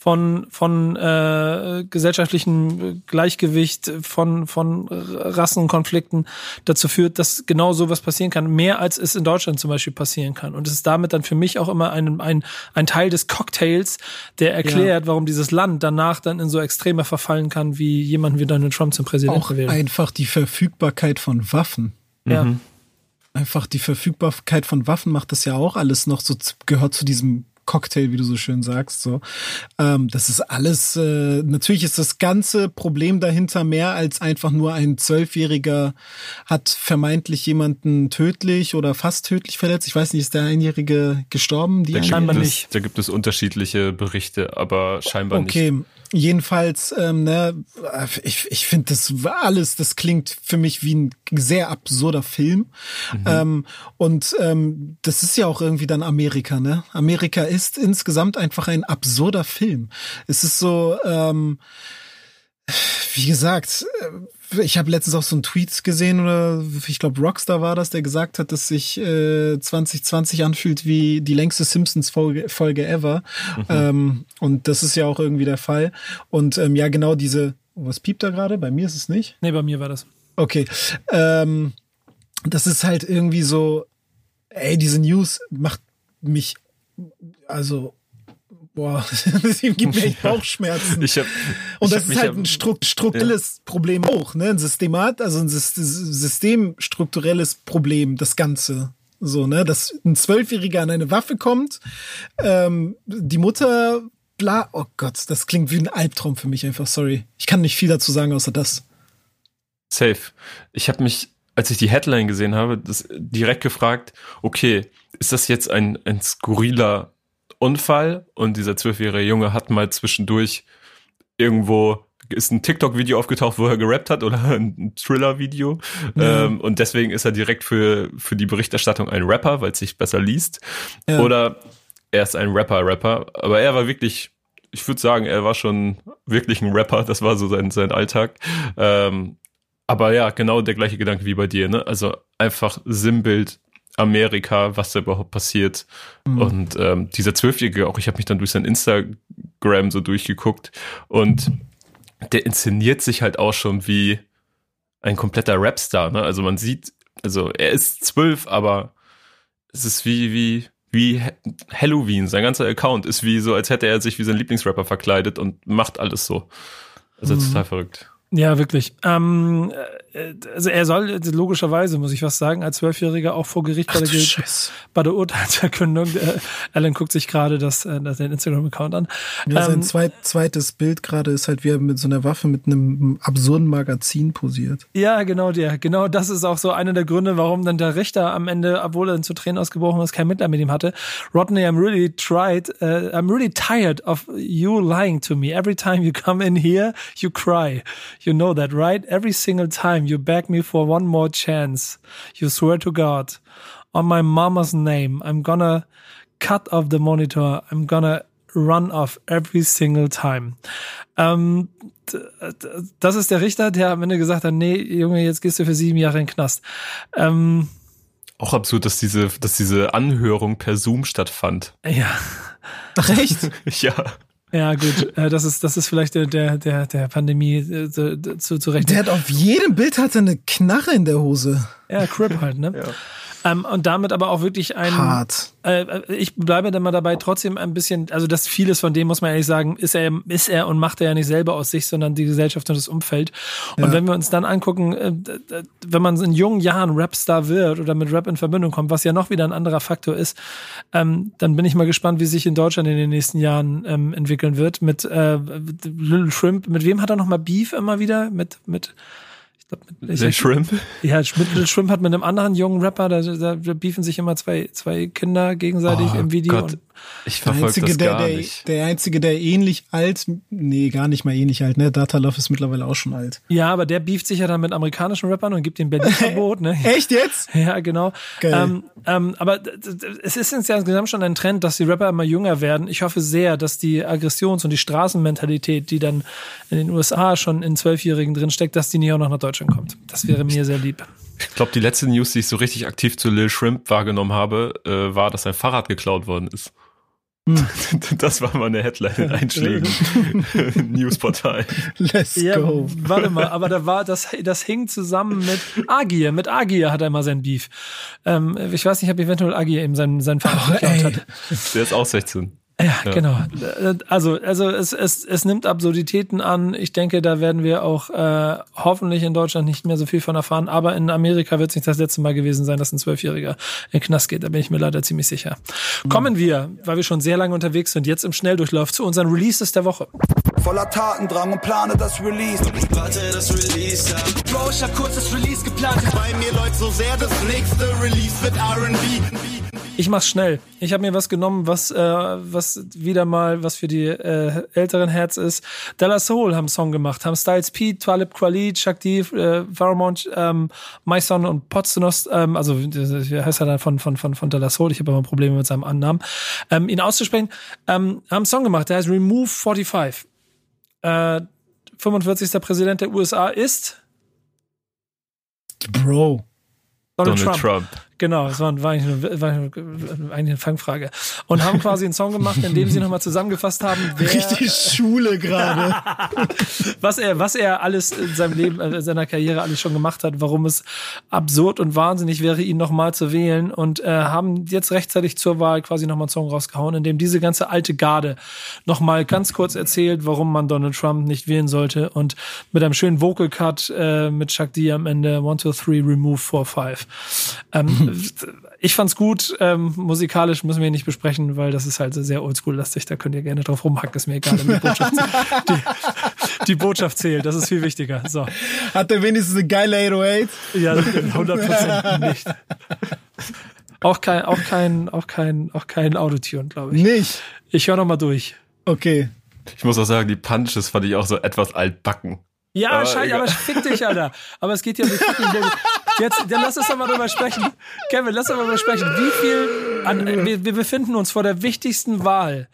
von von äh, gesellschaftlichem Gleichgewicht von von Rassenkonflikten dazu führt, dass genau so was passieren kann, mehr als es in Deutschland zum Beispiel passieren kann. Und es ist damit dann für mich auch immer ein ein, ein Teil des Cocktails, der erklärt, warum dieses Land danach dann in so Extreme verfallen kann, wie jemand wie Donald Trump zum Präsidenten Auch einfach die Verfügbarkeit von Waffen. ja. Einfach die Verfügbarkeit von Waffen macht das ja auch alles noch so, gehört zu diesem Cocktail, wie du so schön sagst. So, ähm, das ist alles. Äh, natürlich ist das ganze Problem dahinter mehr als einfach nur ein Zwölfjähriger hat vermeintlich jemanden tödlich oder fast tödlich verletzt. Ich weiß nicht, ist der Einjährige gestorben? Die Da Scheinbar gibt, nicht. es, da gibt es unterschiedliche Berichte, aber scheinbar nicht. Okay, jedenfalls, ähm, ne, ich, ich finde das alles, das klingt für mich wie ein sehr absurder Film. Ähm, und ähm, das ist ja auch irgendwie dann Amerika, ne? Amerika ist insgesamt einfach ein absurder Film. Es ist so, ähm, wie gesagt, äh, ich habe letztens auch so einen Tweet gesehen oder ich glaube Rockstar war das, der gesagt hat, dass sich äh, 2020 anfühlt wie die längste Simpsons Folge, ever. Ähm, und das ist ja auch irgendwie der Fall. Und ähm, ja, genau diese. Oh, was piept da gerade? Bei mir ist es nicht. Nee, bei mir war das. Okay. Ähm, das ist halt irgendwie so, ey, diese News macht mich, also, boah, <laughs> das gibt mir echt Bauchschmerzen. Ich hab, Und das hab ist halt ein stru- strukturelles Problem auch, ne? Ein Systemat, also ein Sys- systemstrukturelles Problem, das Ganze. So, ne? Dass ein Zwölfjähriger an eine Waffe kommt, ähm, die Mutter, bla, oh Gott, das klingt wie ein Albtraum für mich einfach, sorry. Ich kann nicht viel dazu sagen, außer das. Safe. Ich habe mich, als ich die Headline gesehen habe, das direkt gefragt, okay, ist das jetzt ein, ein skurriler Unfall und dieser zwölfjährige Junge hat mal zwischendurch irgendwo ist ein TikTok-Video aufgetaucht, wo er gerappt hat oder <laughs> ein Thriller-Video. Ja. Ähm, und deswegen ist er direkt für, für die Berichterstattung ein Rapper, weil es sich besser liest. Ja. Oder er ist ein Rapper-Rapper. Aber er war wirklich, ich würde sagen, er war schon wirklich ein Rapper. Das war so sein, sein Alltag. Ähm, aber ja, genau der gleiche Gedanke wie bei dir. Ne? Also einfach Sinnbild Amerika, was da überhaupt passiert. Und ähm, dieser Zwölfjährige, auch ich habe mich dann durch sein Instagram so durchgeguckt und der inszeniert sich halt auch schon wie ein kompletter Rapstar. Ne? Also man sieht, also er ist zwölf, aber es ist wie, wie, wie Ha- Halloween. Sein ganzer Account ist wie so, als hätte er sich wie sein Lieblingsrapper verkleidet und macht alles so. Also total verrückt. Ja, wirklich. Ähm, äh, also er soll äh, logischerweise, muss ich was sagen, als Zwölfjähriger auch vor Gericht bei der, Ge- bei der Urteilsverkündung. Äh, Alan guckt sich gerade das, äh, den Instagram-Account an. Ja, sein Ähm, zweit, zweites Bild gerade ist halt, wie er mit so einer Waffe mit einem absurden Magazin posiert. Ja, genau der. Genau das ist auch so einer der Gründe, warum dann der Richter am Ende, obwohl er dann zu Tränen ausgebrochen ist, kein Mitleid mit ihm hatte. Rodney, I'm really tried, uh, I'm really tired of you lying to me. Every time you come in here, you cry. You know that, right? Every single time you beg me for one more chance. You swear to God. On my mama's name, I'm gonna cut off the monitor. I'm gonna run off every single time. Ähm, das ist der Richter, der am Ende gesagt hat, nee, Junge, jetzt gehst du für sieben Jahre in den Knast. Ähm, Auch absurd, dass diese, dass diese Anhörung per Zoom stattfand. ja. Ach echt? <laughs> Ja. Ja, gut, äh, das ist, das ist vielleicht der, der, der, der Pandemie äh, zu, zu, zu rechnen. Der hat auf jedem Bild hat er eine Knarre in der Hose. Ja, Crip halt, ne? Ähm, und damit aber auch wirklich ein. Hart. Äh, ich bleibe dann mal dabei, trotzdem ein bisschen, also das vieles von dem, muss man ehrlich sagen, ist er, ist er und macht er ja nicht selber aus sich, sondern die Gesellschaft und das Umfeld. Und Ja. wenn wir uns dann angucken, äh, wenn man in jungen Jahren Rapstar wird oder mit Rap in Verbindung kommt, was ja noch wieder ein anderer Faktor ist, ähm, dann bin ich mal gespannt, wie sich in Deutschland in den nächsten Jahren ähm, entwickeln wird. Mit äh, Little Shrimp, mit wem hat er noch mal Beef immer wieder? Mit, mit ich Der Shrimp. ja, Little Shrimp hat mit einem anderen jungen Rapper, da, da, da beefen sich immer zwei, zwei Kinder gegenseitig Oh im Video. Gott. Ich Der verfolge einzige, das der, gar der, nicht. der einzige, der ähnlich alt, nee, gar nicht mal ähnlich alt, ne? Datalove ist mittlerweile auch schon alt. ja, aber der beeft sich ja dann mit amerikanischen Rappern und gibt den Berlin-Verbot, <laughs> ne? Echt jetzt? <laughs> Ja, genau. Geil. Ähm, ähm, aber es ist insgesamt schon ein Trend, dass die Rapper immer jünger werden. Ich hoffe sehr, dass die Aggressions- und die Straßenmentalität, die dann in den USA schon in Zwölfjährigen drinsteckt, dass die nicht auch noch nach Deutschland kommt. Das wäre mir sehr lieb. Ich glaube, die letzte News, die ich so richtig aktiv zu Lil Shrimp wahrgenommen habe, äh, war, dass sein Fahrrad geklaut worden ist. Hm. <laughs> Das war mal eine Headline in Einschlägen. <laughs> Newsportal. Let's Ja, go. warte mal, aber da war das, das hing zusammen mit Agir. Mit Agir hat er immer sein Beef. Ähm, ich weiß nicht, ob eventuell Agir eben sein, sein Fahrrad geklaut ey. hat. Der ist auch 16. Ja, genau. Äh, Also, also es, es, es nimmt Absurditäten an. Ich denke, da werden wir auch äh, hoffentlich in Deutschland nicht mehr so viel von erfahren. Aber in Amerika wird es nicht das letzte Mal gewesen sein, dass ein Zwölfjähriger in den Knast geht. Da bin ich mir leider ziemlich sicher. Kommen wir, weil wir schon sehr lange unterwegs sind, jetzt im Schnelldurchlauf zu unseren Releases der Woche. Voller Tatendrang und plane das Release. Ich warte das Release ab. Bro, ich hab kurz das Release geplant. Bei mir läuft so sehr das nächste Release wird R&B. Ich mach's schnell. Ich habe mir was genommen, was äh, was wieder mal was für die äh, älteren Herz ist. Della Soul haben einen Song gemacht, haben Styles P, Talib Kweli, Shakti, äh, ähm, Myson und Potstonos, ähm, also wie heißt er dann von von von von Della Soul? Ich habe immer Probleme mit seinem Annamen. Ähm, ihn auszusprechen, ähm, haben einen Song gemacht, der heißt Remove 45. Äh, 45. Präsident der USA ist Bro. Donald, Donald Trump. Trump. Genau, das war, war, eigentlich eine, war eigentlich eine Fangfrage. Und haben quasi einen Song gemacht, in dem sie nochmal zusammengefasst haben, wer, Richtig Schule gerade. <laughs> was er, was er alles in seinem Leben, äh, in seiner Karriere alles schon gemacht hat, warum es absurd und wahnsinnig wäre, ihn nochmal zu wählen und äh, haben jetzt rechtzeitig zur Wahl quasi nochmal einen Song rausgehauen, in dem diese ganze alte Garde nochmal ganz kurz erzählt, warum man Donald Trump nicht wählen sollte und mit einem schönen Vocal Cut äh, mit Chuck D am Ende 1, 2, 3, Remove 4, 5. Ähm, ich fand's gut, ähm, musikalisch müssen wir nicht besprechen, weil das ist halt sehr oldschool-lastig, da könnt ihr gerne drauf rumhacken, ist mir egal, die <laughs> Botschaft, die, die Botschaft zählt, das ist viel wichtiger. So. Hat er wenigstens eine geile 808? Ja, 100% <laughs> nicht. Auch kein, auch kein, auch kein, auch kein Autotune, glaube ich. Nicht. Ich höre noch mal durch. Okay. Ich muss auch sagen, die Punches fand ich auch so etwas altbacken. Ja, Aber scheiße, egal. aber fick dich, Alter. Aber es geht ja um die fucking Jetzt, dann lass uns doch mal drüber sprechen. Kevin, lass uns mal drüber sprechen. Wie viel, an, wir, wir befinden uns vor der wichtigsten Wahl.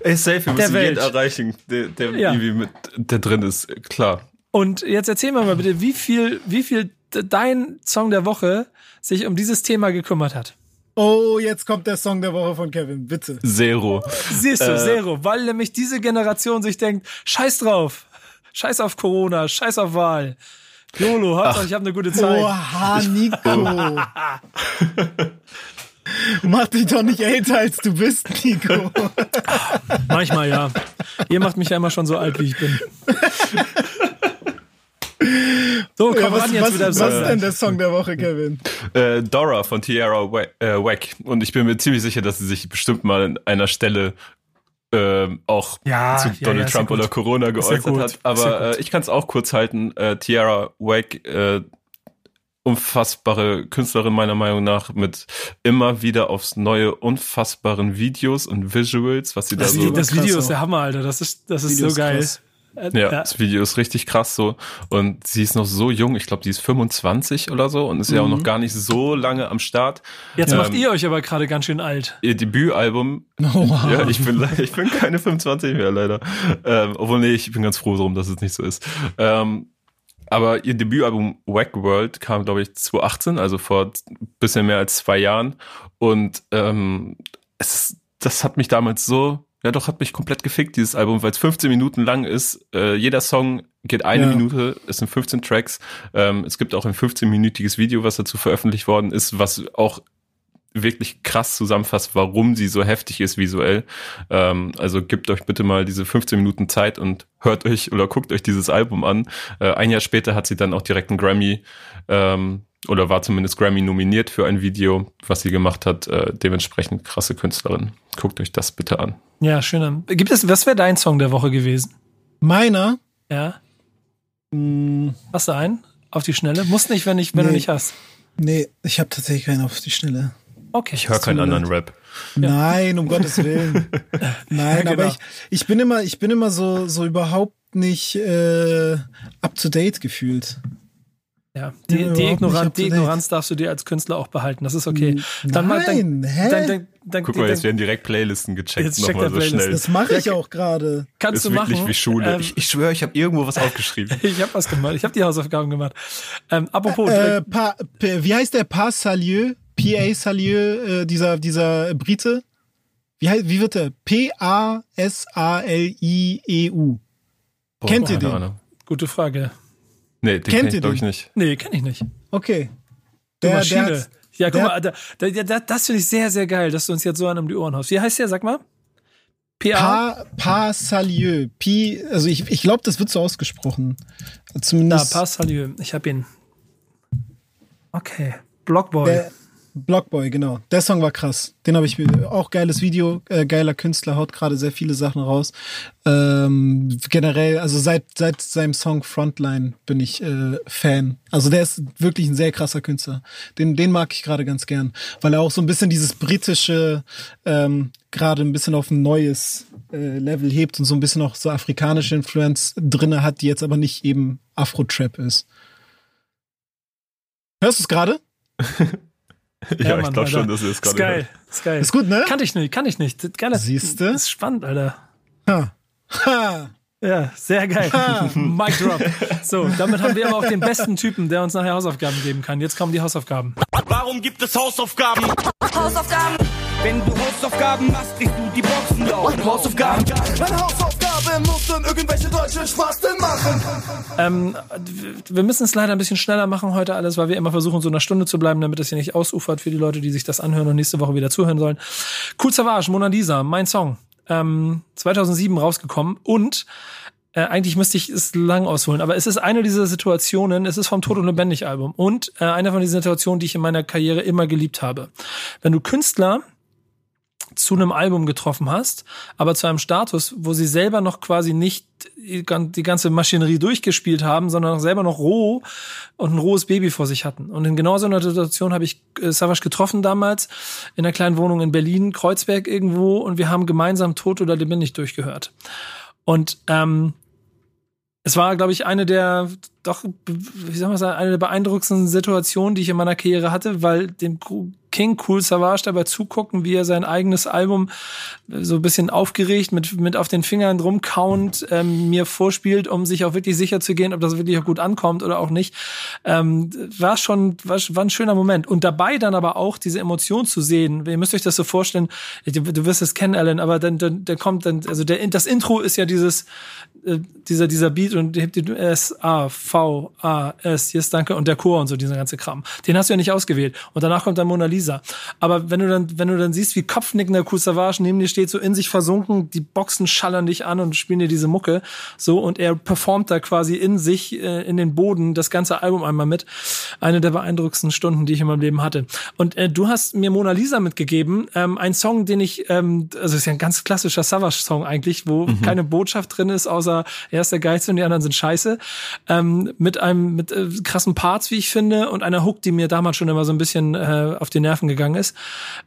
Ey, safe, wir Der müssen Welt. jeden erreichen, der, der Ja. irgendwie mit, der drin ist, klar. Und jetzt erzähl mir mal bitte, wie viel, wie viel dein Song der Woche sich um dieses Thema gekümmert hat. Oh, jetzt kommt der Song der Woche von Kevin, bitte. Zero. Siehst du, Äh. Zero, weil nämlich diese Generation sich denkt, scheiß drauf, scheiß auf Corona, scheiß auf Wahl. YOLO, Hauptsache ich habe eine gute Zeit. Oha, Nico. <laughs> Mach dich doch nicht älter, als du bist, Nico. Manchmal ja. Ihr macht mich ja immer schon so alt, wie ich bin. So, komm Ja, was jetzt was, wieder. was ist denn der Song der Woche, Kevin? Äh, Dora von Tierra Wack. Äh, Wack. Und ich bin mir ziemlich sicher, dass sie sich bestimmt mal an einer Stelle ähm, auch Ja, zu ja, Donald ja, ist Trump oder Corona geäußert gut, hat. ist Aber äh, ich kann es auch kurz halten. Äh, Tiara Wack, äh, unfassbare Künstlerin meiner Meinung nach mit immer wieder aufs neue unfassbaren Videos und Visuals, was sie da Das, so Video- das Video ist der Hammer, Alter. Das ist, das ist Video so ist geil. krass. Äh, Ja, das Video ist richtig krass so. Und sie ist noch so jung, ich glaube, die ist 25 oder so und ist ja auch noch gar nicht so lange am Start. Jetzt Ähm, macht ihr euch aber gerade ganz schön alt. Ihr Debütalbum. <laughs> Oh, wow. Ja, ich bin, ich bin keine 25 mehr, leider. Ähm, obwohl, nee, ich bin ganz froh drum, dass es nicht so ist. Ähm, aber ihr Debütalbum Wack World kam, glaube ich, 2018, also vor ein bisschen mehr als zwei Jahren. Und ähm, es, das hat mich damals so, ja doch, hat mich komplett gefickt, dieses Album, weil es 15 Minuten lang ist. Äh, jeder Song geht eine Ja. Minute, es sind 15 Tracks. Ähm, es gibt auch ein 15-minütiges Video, was dazu veröffentlicht worden ist, was auch wirklich krass zusammenfasst, warum sie so heftig ist visuell. Ähm, also gebt euch bitte mal diese 15 Minuten Zeit und hört euch oder guckt euch dieses Album an. Äh, ein Jahr später hat sie dann auch direkt einen Grammy ähm, oder war zumindest Grammy nominiert für ein Video, was sie gemacht hat. Äh, dementsprechend krasse Künstlerin. Guckt euch das bitte an. Ja, schön. Gibt es, was wäre dein Song der Woche gewesen? Meiner? Ja? Mh, Hast du einen? Auf die Schnelle? Muss nicht, wenn, nicht, wenn du Nee. nicht hast. nee, ich habe tatsächlich keinen auf die Schnelle. Okay. Ich höre keinen anderen. Rap. Nein, um <laughs> Gottes Willen. Nein, Ja, aber genau. ich, ich bin immer, ich bin immer so, so überhaupt nicht äh, up to date gefühlt. Ja, die, Ja, die, überhaupt nicht Ignoran up to die. Ignoranz darfst du dir als Künstler auch behalten. Das ist okay. Nein, Dann mal, dann, hä? dann, dann, dann, Guck mal, jetzt dann, werden direkt Playlisten gecheckt, Jetzt der so schnell. Das mache ich auch gerade. kannst ist du wirklich machen. wie Schule. Ähm, ich ich schwöre, ich habe irgendwo was aufgeschrieben. <laughs> ich habe was gemacht. Ich habe die Hausaufgaben gemacht. Ähm, apropos, Äh, pa, pa, wie heißt der Pa Salieu? P.A. Salieu, äh, dieser, dieser Brite? Wie, heißt, wie wird der? P-A-S-A-L-I-E-U. Kennt ihr den? Ahnung. gute Frage. Nee, den Kennt kenn ihr ich glaube den? ich nicht. Nee, kenne ich nicht. Okay. Du Der, Maschine. der ja, guck der mal, da, da, da, das finde ich sehr, sehr geil, dass du uns jetzt so einen um die Ohren haust. Wie heißt der, sag mal? P.A. Pa, pa Salieu. P, also ich, ich glaube, das wird so ausgesprochen. Zumindest. Passalieu. Ich habe ihn. Okay. Blockboy. Der Blockboy, genau. Der Song war krass. Den habe ich auch geiles Video, äh, geiler Künstler, haut gerade sehr viele Sachen raus. Ähm, generell, also seit seit seinem Song Frontline bin ich äh, Fan. Also der ist wirklich ein sehr krasser Künstler. Den den mag ich gerade ganz gern, weil er auch so ein bisschen dieses britische ähm, gerade ein bisschen auf ein neues äh, Level hebt und so ein bisschen auch so afrikanische Influenz drinne hat, die jetzt aber nicht eben Afro-Trap ist. Hörst du es gerade? <laughs> <laughs> Ja, ich Mann, glaube schon, dass ihr es Ist gerade geil. hört. Ist geil. Ist gut, ne? Kann ich nicht, kann ich nicht. Das- Geiler. Siehste? Das ist spannend, Alter. Ha. Ha. Ja, sehr geil. Mic drop. So, damit haben wir aber auch den besten Typen, der uns nachher Hausaufgaben geben kann. Jetzt kommen die Hausaufgaben. Warum gibt es Hausaufgaben? Hausaufgaben. Wenn du Hausaufgaben machst, kriegst du die Boxen laut. Hausaufgaben. Meine Hausaufgabe muss dann irgendwelche deutschen Spasten machen. Ähm, wir müssen es leider ein bisschen schneller machen heute alles, weil wir immer versuchen, so einer Stunde zu bleiben, damit es hier nicht ausufert für die Leute, die sich das anhören und nächste Woche wieder zuhören sollen. Cool Savage, Mona Lisa, mein Song. Ähm, 2007 rausgekommen und äh, eigentlich müsste ich es lang ausholen, aber es ist eine dieser Situationen, es ist vom Tod und Lebendig Album und äh, eine von diesen Situationen, die ich in meiner Karriere immer geliebt habe. Wenn du Künstler zu einem Album getroffen hast, aber zu einem Status, wo sie selber noch quasi nicht die gan- die ganze Maschinerie durchgespielt haben, sondern selber noch roh und ein rohes Baby vor sich hatten. Und in genau so einer Situation habe ich äh, Savage getroffen damals in einer kleinen Wohnung in Berlin, Kreuzberg irgendwo, und wir haben gemeinsam Tot oder Lebendig durchgehört. Und ähm, es war, glaube ich, eine der doch, wie soll man sagen, eine der beeindruckendsten Situationen, die ich in meiner Karriere hatte, weil dem King Cool Savage dabei zugucken, wie er sein eigenes Album so ein bisschen aufgeregt mit, mit auf den Fingern rumkauend ähm, mir vorspielt, um sich auch wirklich sicher zu gehen, ob das wirklich auch gut ankommt oder auch nicht. Ähm, war schon, war, war ein schöner Moment. Und dabei dann aber auch diese Emotion zu sehen. Ihr müsst euch das so vorstellen, du, du wirst es kennen, Alan, aber dann, dann, dann kommt dann, also der, das Intro ist ja dieses, äh, dieser, dieser Beat und hebt die S, A, V, A, S, yes, danke, und der Chor und so, dieser ganze Kram. Den hast du ja nicht ausgewählt. Und danach kommt dann Mona Lisa. Aber wenn du dann, wenn du dann siehst, wie kopfnickender Cool Savage neben dir steht, so in sich versunken, die Boxen schallern dich an und spielen dir diese Mucke, so, und er performt da quasi in sich, äh, in den Boden, das ganze Album einmal mit. Eine der beeindruckendsten Stunden, die ich in meinem Leben hatte. Und äh, du hast mir Mona Lisa mitgegeben, ähm, ein Song, den ich, ähm, also ist ja ein ganz klassischer Savage-Song eigentlich, wo keine Botschaft drin ist, außer er ist der Geilste und die anderen sind scheiße. Ähm, mit einem, mit äh, krassen Parts, wie ich finde, und einer Hook, die mir damals schon immer so ein bisschen äh, auf die Nerven gegangen ist.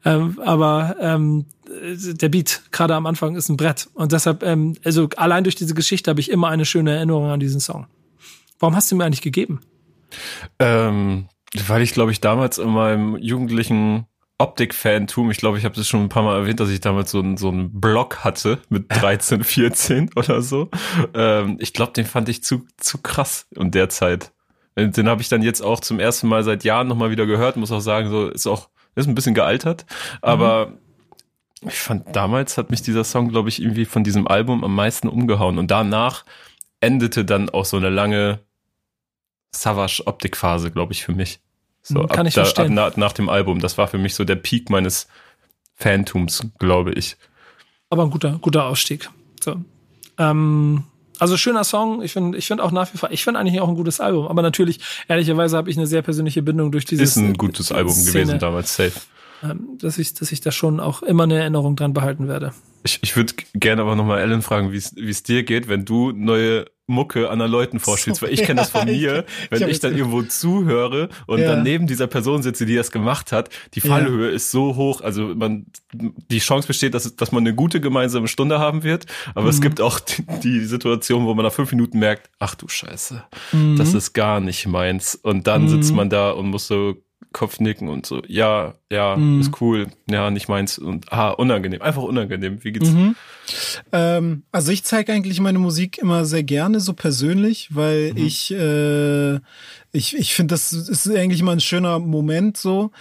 Ähm, aber ähm, der Beat gerade am Anfang ist ein Brett und deshalb, ähm, also allein durch diese Geschichte habe ich immer eine schöne Erinnerung an diesen Song. Warum hast du mir eigentlich gegeben? Ähm, weil ich glaube ich damals in meinem jugendlichen Optik-Fantum. Ich glaube, ich habe das schon ein paar Mal erwähnt, dass ich damals so, ein, so einen Blog hatte mit <laughs> 13, 14 oder so. Ähm, ich glaube, den fand ich zu, zu krass in der Zeit. Den, den habe ich dann jetzt auch zum ersten Mal seit Jahren nochmal wieder gehört. Muss auch sagen, so ist auch ist ein bisschen gealtert. Aber mhm. ich fand damals hat mich dieser Song, glaube ich, irgendwie von diesem Album am meisten umgehauen. Und danach endete dann auch so eine lange Savage-Optik-Phase, glaube ich, für mich. So, Hm, Kann ab ich da, verstehen. Ab, na, nach dem Album. Das war für mich so der Peak meines Fantums, glaube ich. Aber ein guter, guter Ausstieg. So. Ähm, also schöner Song. Ich finde, ich finde auch nach wie vor, ich finde eigentlich auch ein gutes Album. Aber natürlich, ehrlicherweise habe ich eine sehr persönliche Bindung durch dieses. Ist ein gutes Album Szene, gewesen damals, safe. Ähm, dass ich, dass ich da schon auch immer eine Erinnerung dran behalten werde. Ich, ich würde gerne aber nochmal Ellen fragen, wie es dir geht, wenn du neue Mucke anderen Leuten vorspielst, weil ich kenne das von <laughs> Ja, mir, wenn ich ich dann irgendwo zuhöre und Ja. dann neben dieser Person sitze, die das gemacht hat, die Fallhöhe ist so hoch, also man die Chance besteht, dass, dass man eine gute gemeinsame Stunde haben wird, aber Mhm. es gibt auch die, die Situation, wo man nach fünf Minuten merkt, ach du Scheiße, Mhm. das ist gar nicht meins und dann sitzt man da und muss so Kopfnicken und so, ja, ja, Mhm. ist cool, ja, nicht meins und ah, unangenehm, einfach unangenehm. Wie geht's? Mhm. Ähm, also ich zeige eigentlich meine Musik immer sehr gerne so persönlich, weil ich äh, ich ich finde das ist eigentlich immer ein schöner Moment so.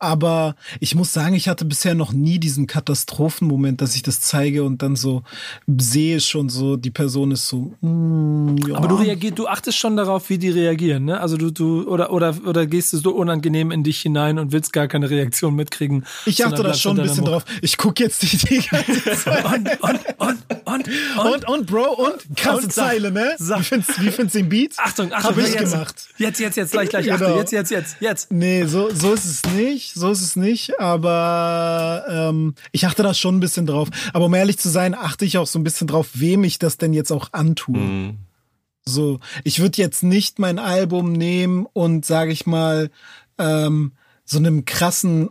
Aber ich muss sagen, ich hatte bisher noch nie diesen Katastrophenmoment, dass ich das zeige und dann so sehe schon so, die Person ist so. Mm, ja. Aber du reagierst, du achtest schon darauf, wie die reagieren, ne? Also du, du, oder, oder, oder gehst du so unangenehm in dich hinein und willst gar keine Reaktion mitkriegen. ich achte da schon in ein bisschen Mucke. drauf. Ich gucke jetzt die, die ganze Zeit. Und, und, und, und, und. Und, und, Bro, und krasse Und Zeile, ne? sag- Wie findest, wie du den Beat? Achtung, Achtung, Hab ich jetzt, gemacht. Jetzt, jetzt, jetzt, gleich, gleich, Achtung, Genau. jetzt, jetzt, jetzt, jetzt. Nee, so, so ist es nicht. So ist es nicht. Aber ähm, ich achte da schon ein bisschen drauf. Aber um ehrlich zu sein, achte ich auch so ein bisschen drauf, wem ich das denn jetzt auch antue. Mhm. So, ich würde jetzt nicht mein Album nehmen und, sage ich mal, ähm, so einem krassen,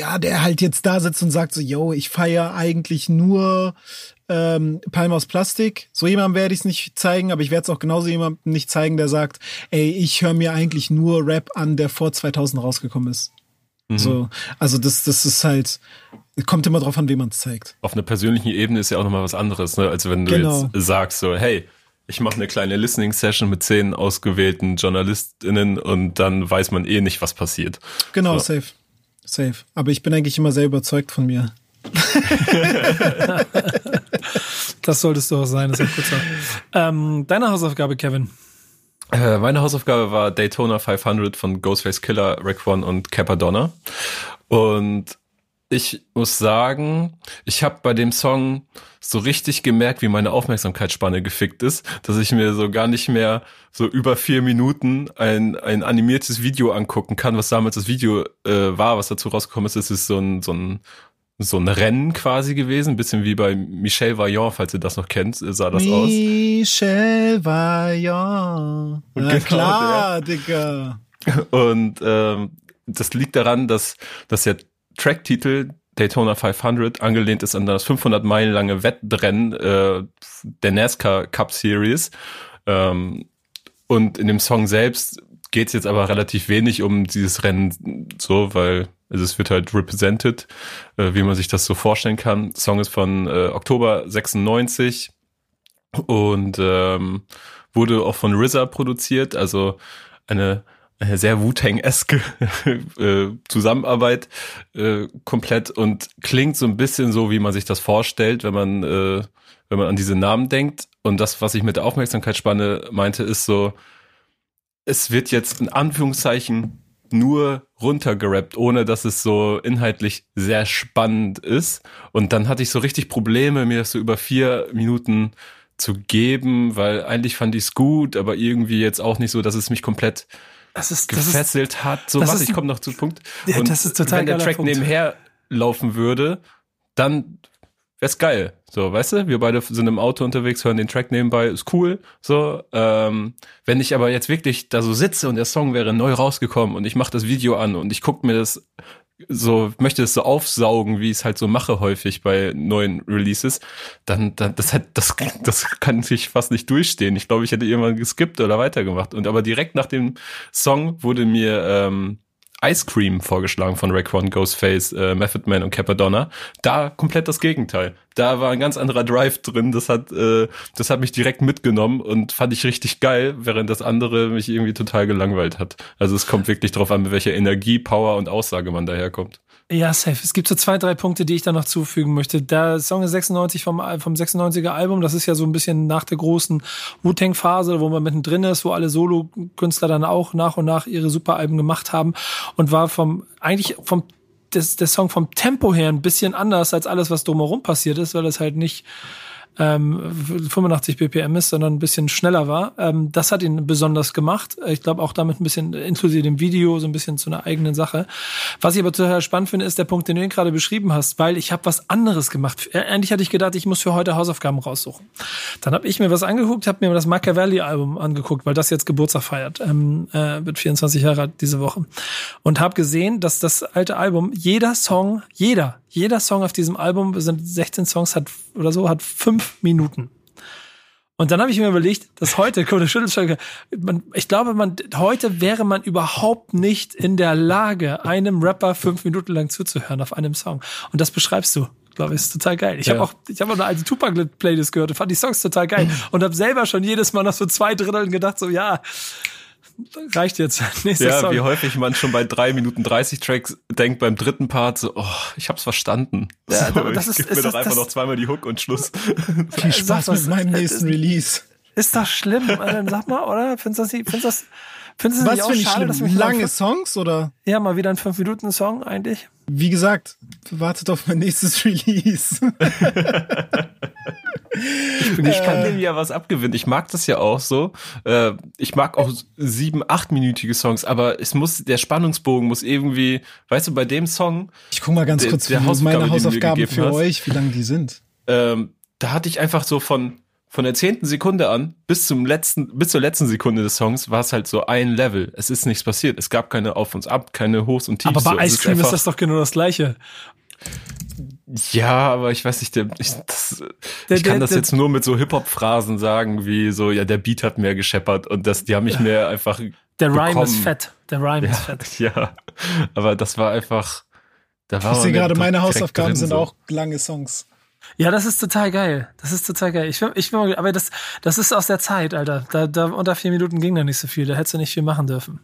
ja, der halt jetzt da sitzt und sagt so, yo, ich feiere eigentlich nur ähm, Palm aus Plastik. So jemandem werde ich es nicht zeigen, aber ich werde es auch genauso jemandem nicht zeigen, der sagt, ey, ich höre mir eigentlich nur Rap an, der vor 2000 rausgekommen ist. So, also das, das ist halt, kommt immer drauf an, wem man es zeigt. auf einer persönlichen Ebene ist ja auch nochmal was anderes, ne? als wenn du Genau. jetzt sagst so, hey, ich mache eine kleine Listening-Session mit zehn ausgewählten JournalistInnen und dann weiß man eh nicht, was passiert. Genau, So. safe. Safe. Aber ich bin eigentlich immer sehr überzeugt von mir. <laughs> Das solltest du auch sein, das ist auch kurzer. ähm, deine Hausaufgabe, Kevin. Äh, meine Hausaufgabe war Daytona 500 von Ghostface Killer, Raekwon und Capadonna. Und ich muss sagen, ich habe bei dem Song so richtig gemerkt, wie meine Aufmerksamkeitsspanne gefickt ist, dass ich mir so gar nicht mehr so über vier Minuten ein, ein animiertes Video angucken kann, was damals das Video äh, war, was dazu rausgekommen ist. Es ist so ein, so ein so ein Rennen quasi gewesen, ein bisschen wie bei Michel Vaillant, falls ihr das noch kennt, sah das aus. Michel Vaillant. Na Genau, klar, Digga. Und ähm, das liegt daran, dass, dass der Tracktitel Daytona 500 angelehnt ist an das 500 Meilen lange Wettrennen äh, der NASCAR Cup Series. Ähm, und in dem Song selbst geht es jetzt aber relativ wenig um dieses Rennen so, weil also es wird halt represented, äh, wie man sich das so vorstellen kann. Der Song ist von äh, Oktober 96 und ähm, wurde auch von RZA produziert, also eine, eine sehr Wu-Tang-eske <laughs> äh, Zusammenarbeit äh, komplett und klingt so ein bisschen so, wie man sich das vorstellt, wenn man, äh, wenn man an diese Namen denkt. Und das, was ich mit der Aufmerksamkeitsspanne meinte, ist so, es wird jetzt in Anführungszeichen nur runtergerappt, ohne dass es so inhaltlich sehr spannend ist. Und dann hatte ich so richtig Probleme, mir das so über vier Minuten zu geben, weil eigentlich fand ich es gut, aber irgendwie jetzt auch nicht so, dass es mich komplett Das ist, das ist, gefesselt hat. So was, ist- ich komme noch zu Punkt. Ja, das ist total Wenn der Track Punkt. nebenher laufen würde, dann wär's geil. So, weißt du, wir beide sind im Auto unterwegs, hören den Track nebenbei, ist cool. So, ähm, wenn ich aber jetzt wirklich da so sitze und der Song wäre neu rausgekommen und ich mache das Video an und ich guck mir das so möchte es so aufsaugen, wie ich es halt so mache häufig bei neuen Releases, dann, dann das hat das das kann sich fast nicht durchstehen. Ich glaube, ich hätte irgendwann geskippt oder weitergemacht. Und aber direkt nach dem Song wurde mir ähm, Ice Cream vorgeschlagen von Raekwon, Ghostface, äh, Method Man und Capadonna. Da komplett das Gegenteil. Da war ein ganz anderer Drive drin. Das hat, äh, das hat mich direkt mitgenommen und fand ich richtig geil, während das andere mich irgendwie total gelangweilt hat. Also es kommt wirklich drauf an, mit welcher Energie, Power und Aussage man daherkommt. Ja, safe. Es gibt so zwei, drei Punkte, die ich da noch zufügen möchte. Der Song ist 96 vom, vom 96er Album. Das ist ja so ein bisschen nach der großen Wu-Tang-Phase, wo man mittendrin ist, wo alle Solo-Künstler dann auch nach und nach ihre Superalben gemacht haben und war vom, eigentlich vom, des, der Song vom Tempo her ein bisschen anders als alles, was drumherum passiert ist, weil es halt nicht ähm, 85 BPM ist, sondern ein bisschen schneller war. Ähm, das hat ihn besonders gemacht. Ich glaube auch damit ein bisschen, inklusive dem Video, so ein bisschen zu einer eigenen Sache. Was ich aber total spannend finde, ist der Punkt, den du gerade beschrieben hast, weil ich habe was anderes gemacht. Endlich hatte ich gedacht, ich muss für heute Hausaufgaben raussuchen. Dann habe ich mir was angeguckt, habe mir das Machiavelli-Album angeguckt, weil das jetzt Geburtstag feiert. Ähm, äh, wird 24 Jahre alt diese Woche. Und habe gesehen, dass das alte Album, jeder Song, jeder, jeder Song auf diesem Album, sind 16 Songs, hat oder so, hat fünf Minuten. Und dann habe ich mir überlegt, dass heute, man, ich glaube, man, heute wäre man überhaupt nicht in der Lage, einem Rapper fünf Minuten lang zuzuhören auf einem Song. Und das beschreibst du glaube ich, ist total geil. Ich ja. habe auch, ich habe auch eine alte Tupac-Playlist gehört und fand die Songs total geil <laughs> und habe selber schon jedes Mal nach so zwei Dritteln gedacht, so ja, reicht jetzt. <laughs> Nächste ja, Song. wie häufig man schon bei drei Minuten 30 Tracks denkt beim dritten Part so, oh, ich hab's verstanden. Ja, so, das ist, gib ist mir doch einfach noch zweimal die Hook und Schluss. <laughs> Viel Spaß mit meinem nächsten Release. Ist das schlimm? Sag mal, oder? Findest du das, findest das, findest du das Was nicht auch schade, dass mich lange Songs oder? Ja, mal wieder ein 5 Minuten Song eigentlich. Wie gesagt, wartet auf mein nächstes <laughs> Release. Ich, bin, ich kann dem ja was abgewinnen. Ich mag das ja auch so. Äh, ich mag auch sieben, achtminütige Songs, aber es muss, der Spannungsbogen muss irgendwie, weißt du, bei dem Song. Ich guck mal ganz kurz, der, meine Hausaufgaben für hast, euch, wie lang die sind. Ähm, da hatte ich einfach so von, von der zehnten Sekunde an bis zum letzten, bis zur letzten Sekunde des Songs war es halt so ein Level. Es ist nichts passiert. Es gab keine Auf und Ab, keine Hochs und Tiefs. Aber bei so. Ice Cream ist, ist das doch genau das Gleiche. Ja, aber ich weiß nicht, der, ich, das, der, ich kann der, das jetzt nur mit so Hip-Hop-Phrasen sagen, wie so, ja, der Beat hat mehr gescheppert und das, die haben mich mehr einfach. Der Rhyme ist fett. Der Rhyme ja, ist fett. <laughs> Ja, aber das war einfach. Da war ich sehe gerade, meine Hausaufgaben sind so. auch lange Songs. Ja, das ist total geil. Das ist total geil. Ich, ich aber das, das ist aus der Zeit, Alter. Da, da unter vier Minuten ging da nicht so viel. Da hättest du nicht viel machen dürfen.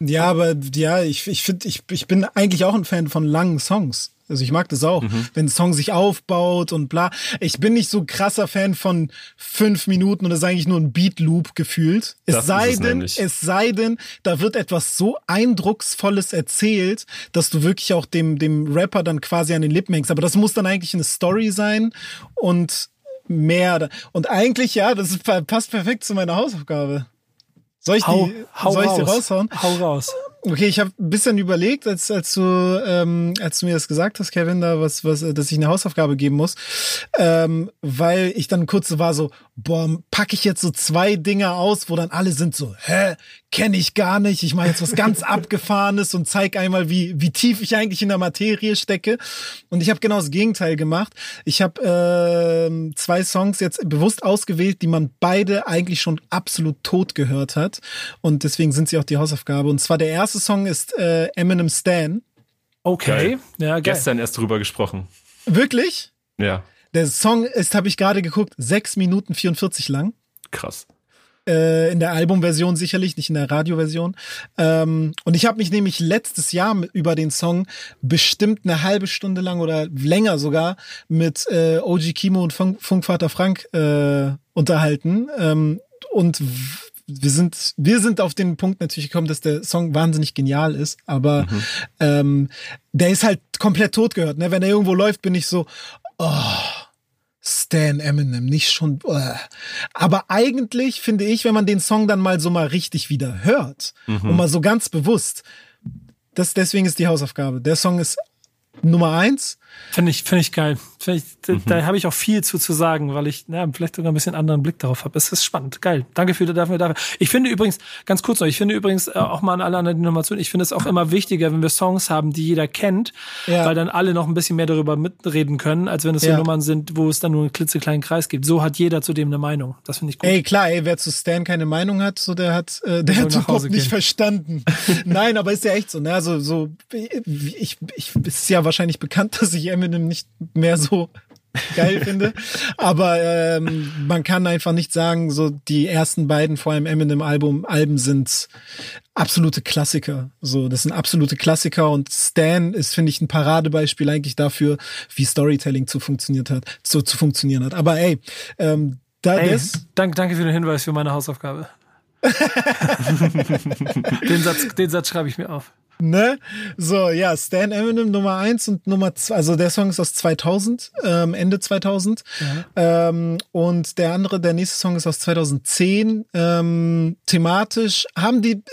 Ja, aber ja, ich, ich finde, ich, ich bin eigentlich auch ein Fan von langen Songs. Also ich mag das auch, mhm. wenn ein Song sich aufbaut und bla. Ich bin nicht so krasser Fan von fünf Minuten und das ist eigentlich nur ein Beat Loop gefühlt. Es das sei denn, es sei denn, da wird etwas so eindrucksvolles erzählt, dass du wirklich auch dem, dem Rapper dann quasi an den Lippen hängst. Aber das muss dann eigentlich eine Story sein und mehr. Und eigentlich, ja, das passt perfekt zu meiner Hausaufgabe. Soll ich hau, die, hau soll ich die raushauen? Hau raus. Okay, ich habe ein bisschen überlegt, als, als, du, ähm, als du mir das gesagt hast, Kevin, da was, was, dass ich eine Hausaufgabe geben muss, ähm, weil ich dann kurz war so, boah, packe ich jetzt so zwei Dinge aus, wo dann alle sind so, hä, kenne ich gar nicht, ich mache jetzt was ganz <laughs> Abgefahrenes und zeig einmal, wie, wie tief ich eigentlich in der Materie stecke. Und ich habe genau das Gegenteil gemacht. Ich habe äh, zwei Songs jetzt bewusst ausgewählt, die man beide eigentlich schon absolut tot gehört hat. Und deswegen sind sie auch die Hausaufgabe. Und zwar der erste erste Song ist äh, Eminem Stan. Okay. Geil. Ja, geil. Gestern erst drüber gesprochen. Wirklich? Ja. Der Song ist, habe ich gerade geguckt, 6 Minuten 44 lang. Krass. Äh, in der Albumversion sicherlich, nicht in der Radioversion. Ähm, und ich habe mich nämlich letztes Jahr über den Song bestimmt eine halbe Stunde lang oder länger sogar mit äh, OG Kimo und Funk Funkvater Frank äh, unterhalten. Ähm, und wir sind, wir sind auf den Punkt natürlich gekommen, dass der Song wahnsinnig genial ist, aber mhm. ähm, der ist halt komplett tot gehört. Ne? Wenn er irgendwo läuft, bin ich so, oh, Stan Eminem, nicht schon. Oh. Aber eigentlich finde ich, wenn man den Song dann mal so mal richtig wieder hört mhm. und mal so ganz bewusst, das deswegen ist die Hausaufgabe. Der Song ist Nummer eins Finde ich, finde ich geil. Find ich, da, mhm. da habe ich auch viel zu, zu sagen, weil ich ja, vielleicht sogar ein bisschen anderen Blick darauf habe. Es ist spannend, geil. Danke für dafür, dafür. Ich finde übrigens, ganz kurz noch, ich finde übrigens äh, auch mal an alle anderen Informationen, ich finde es auch immer wichtiger, wenn wir Songs haben, die jeder kennt, ja. weil dann alle noch ein bisschen mehr darüber mitreden können, als wenn es so ja. Nummern sind, wo es dann nur einen klitzekleinen Kreis gibt. So hat jeder zu dem eine Meinung. Das finde ich gut. Ey, klar, ey, wer zu Stan keine Meinung hat, so der hat, äh, der hat überhaupt nicht verstanden. <laughs> Nein, aber ist ja echt so, ne? Also so, ich, ich ist ja wahrscheinlich bekannt, dass ich Eminem nicht mehr so geil finde. Aber ähm, man kann einfach nicht sagen, so die ersten beiden, vor allem Eminem-Album, Alben sind absolute Klassiker. So, das sind absolute Klassiker und Stan ist, finde ich, ein Paradebeispiel eigentlich dafür, wie Storytelling zu funktioniert hat, zu, zu funktionieren hat. Aber ey, ähm, da ey, danke, danke für den Hinweis für meine Hausaufgabe. <laughs> den Satz, den Satz schreibe ich mir auf. Ne? So, ja, Stan Eminem Nummer eins und Nummer zwei, also der Song ist aus 2000, ähm, Ende 2000. Ja. Ähm, und der andere, der nächste Song ist aus 2010. Ähm, thematisch haben die,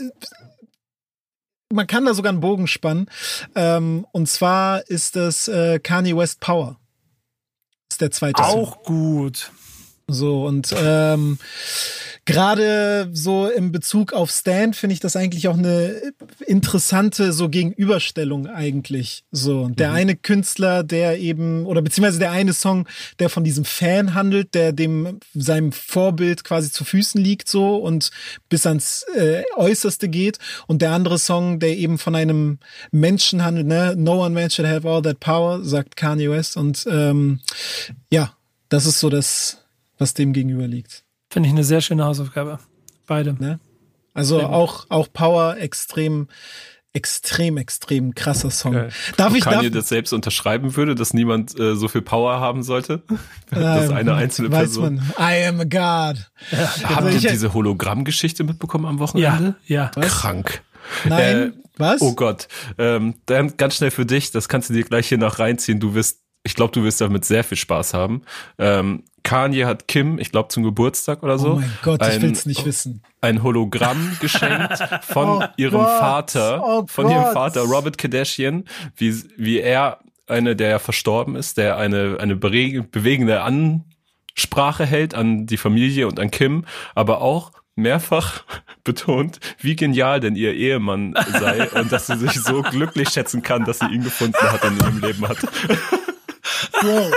man kann da sogar einen Bogen spannen. Ähm, und zwar ist das äh, Kanye West Power. ist der zweite Auch Song. gut. So, und ähm, gerade so im Bezug auf Stand finde ich das eigentlich auch eine interessante so Gegenüberstellung eigentlich. So der mhm. eine Künstler, der eben oder beziehungsweise der eine Song, der von diesem Fan handelt, der dem seinem Vorbild quasi zu Füßen liegt so und bis ans äh, Äußerste geht und der andere Song, der eben von einem Menschen handelt, ne? No one man should have all that power, sagt Kanye West und ähm, ja, das ist so das, was dem gegenüber liegt. Finde ich eine sehr schöne Hausaufgabe. Beide. Ne? Also auch, auch Power extrem, extrem, extrem krasser Song. Geil. Darf ich Kanye darf, das selbst unterschreiben würde, dass niemand äh, so viel Power haben sollte? <laughs> dass ähm, eine einzelne Person. Man, I am a God. Ja, Habt ihr also diese Hologramm-Geschichte mitbekommen am Wochenende? Ja, ja. Krank. Nein, äh, was? Oh Gott. Ähm, dann ganz schnell für dich, das kannst du dir gleich hier noch reinziehen. Du wirst ich glaube, du wirst damit sehr viel Spaß haben. Ähm, Kanye hat Kim, ich glaube zum Geburtstag oder so. Oh mein Gott, ein, ich will's nicht wissen. Ein Hologramm geschenkt <laughs> von oh ihrem Gott, Vater, oh von Gott. ihrem Vater Robert Kardashian, wie wie er eine, der ja verstorben ist, der eine eine bewegende Ansprache hält an die Familie und an Kim, aber auch mehrfach <laughs> betont, wie genial denn ihr Ehemann sei und dass sie sich so <laughs> glücklich schätzen kann, dass sie ihn gefunden hat und in ihrem Leben hat. Bro.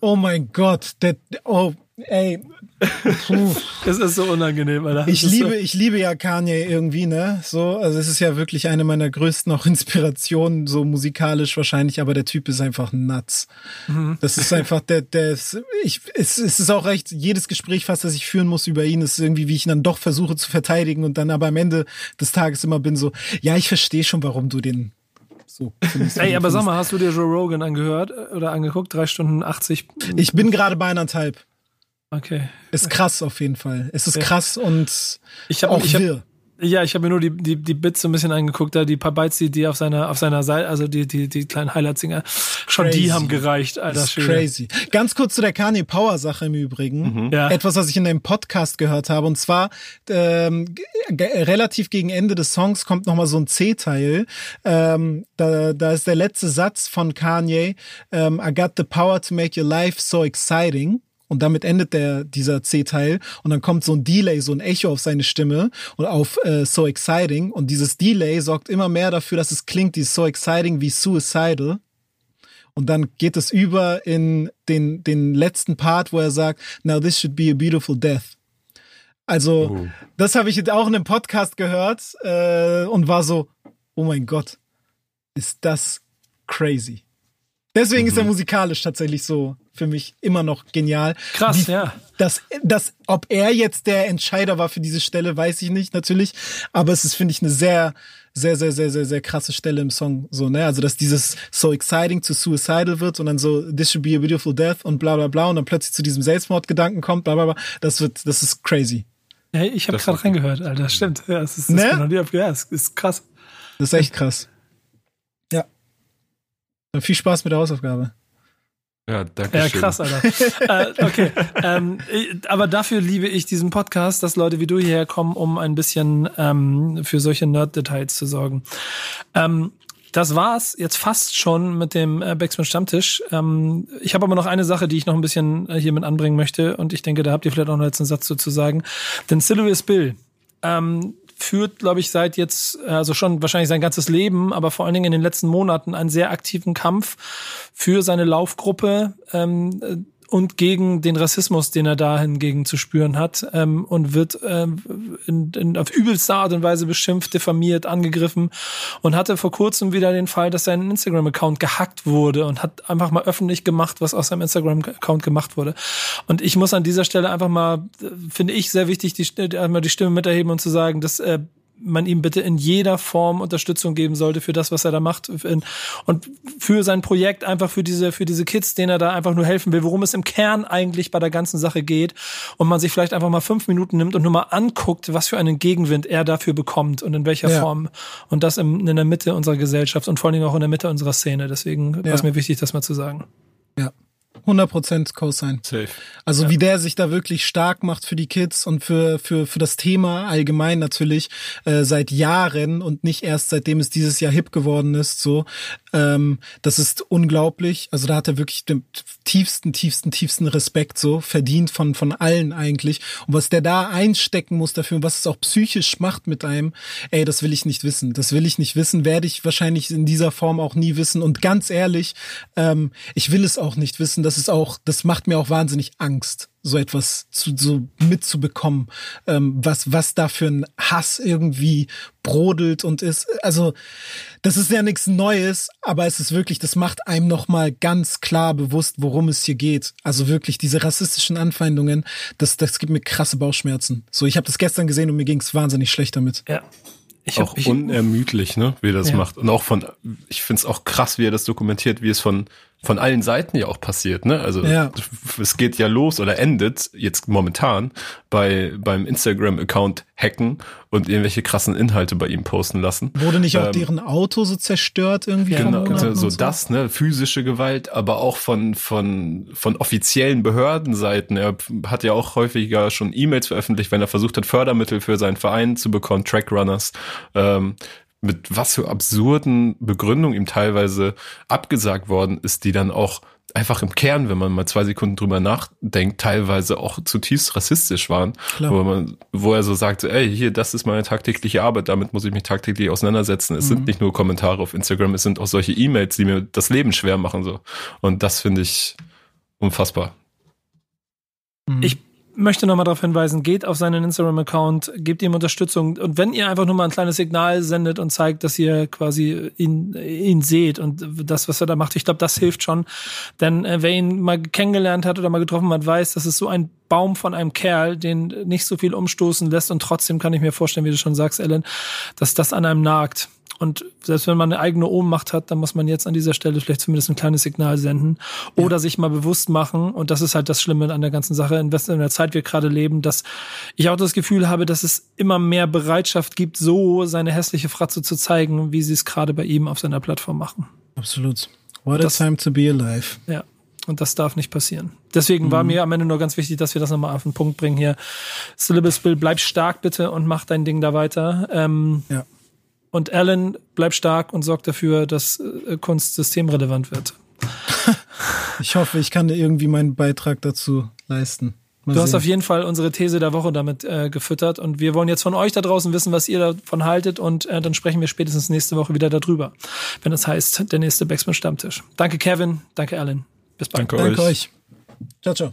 Oh mein Gott, der, oh, ey. Puh. Das ist so unangenehm, Alter. Ich liebe, so ich liebe ja Kanye irgendwie, ne? So, also es ist ja wirklich eine meiner größten auch Inspirationen, so musikalisch wahrscheinlich, aber der Typ ist einfach nuts. Mhm. Das ist einfach der, der ist, ich, es, es ist auch recht, jedes Gespräch fast, das ich führen muss über ihn, ist irgendwie, wie ich ihn dann doch versuche zu verteidigen und dann aber am Ende des Tages immer bin so, ja, ich verstehe schon, warum du den so, Ey, aber sag mal, hast du dir Joe Rogan angehört äh, oder angeguckt? Drei Stunden 80? Ich bin gerade bei eineinhalb. Okay. Ist krass auf jeden Fall. Es ist ja. krass und ich hab, auch ich wirr. Ja, ich habe mir nur die, die, die Bits so ein bisschen angeguckt, da die paar Bytes, die, die auf seiner, auf seiner Seite, also die, die, die kleinen Highlights-Singer, schon die haben gereicht, Alter. Das ist crazy. Ganz kurz zu der Kanye Power Sache im Übrigen. Mhm. Ja. Etwas, was ich in einem Podcast gehört habe. Und zwar, ähm, relativ gegen Ende des Songs kommt nochmal so ein C-Teil. Ähm, da, da ist der letzte Satz von Kanye, ähm, I got the power to make your life so exciting. Und damit endet der, dieser C-Teil und dann kommt so ein Delay, so ein Echo auf seine Stimme und auf äh, So Exciting. Und dieses Delay sorgt immer mehr dafür, dass es klingt, dieses So Exciting wie Suicidal. Und dann geht es über in den, den letzten Part, wo er sagt, Now this should be a beautiful death. Also, uh. das habe ich jetzt auch in einem Podcast gehört äh, und war so, oh mein Gott, ist das crazy. Deswegen mhm. ist er mhm. musikalisch tatsächlich so für mich immer noch genial. Krass, Wie, ja. Das, das, ob er jetzt der Entscheider war für diese Stelle, weiß ich nicht, natürlich. Aber es ist, finde ich, eine sehr, sehr, sehr, sehr, sehr, sehr krasse Stelle im Song. So, ne? Also, dass dieses so exciting zu suicidal wird und dann so, this should be a beautiful death und bla bla bla und dann plötzlich zu diesem Selbstmordgedanken kommt, bla bla bla. Das wird, das ist crazy. Ja, ich habe gerade reingehört, Alter. Das stimmt. Ja, es ist, das ne? ja, es ist krass. Das ist echt krass. Ja. Dann viel Spaß mit der Hausaufgabe. Ja, danke schön. Ja, krass, Alter. <laughs> äh, okay, ähm, aber dafür liebe ich diesen Podcast, dass Leute wie du hierher kommen, um ein bisschen ähm, für solche Nerd-Details zu sorgen. Ähm, das war's jetzt fast schon mit dem äh, Backspin Stammtisch. Ähm, ich habe aber noch eine Sache, die ich noch ein bisschen äh, hier mit anbringen möchte und ich denke, da habt ihr vielleicht auch noch einen Satz dazu sagen. Denn Sylvius Bill ähm, führt, glaube ich, seit jetzt, also schon wahrscheinlich sein ganzes Leben, aber vor allen Dingen in den letzten Monaten einen sehr aktiven Kampf für seine Laufgruppe. Ähm, und gegen den Rassismus, den er da hingegen zu spüren hat ähm, und wird ähm, in, in, auf übelste Art und Weise beschimpft, diffamiert, angegriffen und hatte vor kurzem wieder den Fall, dass sein Instagram-Account gehackt wurde und hat einfach mal öffentlich gemacht, was aus seinem Instagram-Account gemacht wurde. Und ich muss an dieser Stelle einfach mal, finde ich sehr wichtig, die, einmal die Stimme miterheben und zu sagen, dass äh, man ihm bitte in jeder Form Unterstützung geben sollte für das, was er da macht und für sein Projekt einfach für diese für diese Kids, denen er da einfach nur helfen will, worum es im Kern eigentlich bei der ganzen Sache geht und man sich vielleicht einfach mal fünf Minuten nimmt und nur mal anguckt, was für einen Gegenwind er dafür bekommt und in welcher ja. Form und das in, in der Mitte unserer Gesellschaft und vor allen Dingen auch in der Mitte unserer Szene. Deswegen ja. war es mir wichtig, das mal zu sagen. 100% Co-Sign. Safe. Also ja. wie der sich da wirklich stark macht für die Kids und für, für, für das Thema allgemein natürlich äh, seit Jahren und nicht erst seitdem es dieses Jahr hip geworden ist, so. Ähm, das ist unglaublich. Also da hat er wirklich den tiefsten, tiefsten, tiefsten Respekt so verdient von, von allen eigentlich. Und was der da einstecken muss dafür und was es auch psychisch macht mit einem, ey, das will ich nicht wissen. Das will ich nicht wissen, werde ich wahrscheinlich in dieser Form auch nie wissen. Und ganz ehrlich, ähm, ich will es auch nicht wissen. Das ist auch, das macht mir auch wahnsinnig Angst so etwas zu, so mitzubekommen, ähm, was, was da für ein Hass irgendwie brodelt und ist. Also, das ist ja nichts Neues, aber es ist wirklich, das macht einem nochmal ganz klar bewusst, worum es hier geht. Also wirklich, diese rassistischen Anfeindungen, das, das gibt mir krasse Bauchschmerzen. So, ich habe das gestern gesehen und mir ging es wahnsinnig schlecht damit. Ja. Ich auch hab, ich, unermüdlich, ne, wie er das ja. macht. Und auch von, ich finde es auch krass, wie er das dokumentiert, wie es von von allen Seiten ja auch passiert, ne? Also ja. es geht ja los oder endet jetzt momentan bei beim Instagram-Account hacken und irgendwelche krassen Inhalte bei ihm posten lassen. Wurde nicht auch ähm, deren Auto so zerstört irgendwie? Genau, so, so das, ne? Physische Gewalt, aber auch von von von offiziellen Behördenseiten. Er hat ja auch häufiger schon E-Mails veröffentlicht, wenn er versucht hat, Fördermittel für seinen Verein zu bekommen, Trackrunners. Ähm, mit was für absurden Begründungen ihm teilweise abgesagt worden ist, die dann auch einfach im Kern, wenn man mal zwei Sekunden drüber nachdenkt, teilweise auch zutiefst rassistisch waren, wo man, wo er so sagte, ey, hier, das ist meine tagtägliche Arbeit, damit muss ich mich tagtäglich auseinandersetzen. Es mhm. sind nicht nur Kommentare auf Instagram, es sind auch solche E-Mails, die mir das Leben schwer machen, so. Und das finde ich unfassbar. Ich möchte nochmal darauf hinweisen, geht auf seinen Instagram-Account, gebt ihm Unterstützung und wenn ihr einfach nur mal ein kleines Signal sendet und zeigt, dass ihr quasi ihn, ihn seht und das, was er da macht, ich glaube, das hilft schon. Denn äh, wer ihn mal kennengelernt hat oder mal getroffen hat, weiß, das ist so ein Baum von einem Kerl, den nicht so viel umstoßen lässt und trotzdem kann ich mir vorstellen, wie du schon sagst, Ellen, dass das an einem nagt. Und selbst wenn man eine eigene Ohnmacht hat, dann muss man jetzt an dieser Stelle vielleicht zumindest ein kleines Signal senden oder ja. sich mal bewusst machen. Und das ist halt das Schlimme an der ganzen Sache, in der Zeit wir gerade leben, dass ich auch das Gefühl habe, dass es immer mehr Bereitschaft gibt, so seine hässliche Fratze zu zeigen, wie sie es gerade bei ihm auf seiner Plattform machen. Absolut. What a time to be alive. Ja. Und das darf nicht passieren. Deswegen mhm. war mir am Ende nur ganz wichtig, dass wir das nochmal auf den Punkt bringen hier. Syllabus Bill, bleib stark bitte und mach dein Ding da weiter. Ähm, ja. Und Alan bleibt stark und sorgt dafür, dass äh, Kunst systemrelevant wird. <laughs> ich hoffe, ich kann irgendwie meinen Beitrag dazu leisten. Mal du sehen. hast auf jeden Fall unsere These der Woche damit äh, gefüttert und wir wollen jetzt von euch da draußen wissen, was ihr davon haltet und äh, dann sprechen wir spätestens nächste Woche wieder darüber, wenn es das heißt, der nächste Backspin Stammtisch. Danke Kevin, danke Alan. Bis bald. Danke, danke euch. euch. Ciao, ciao.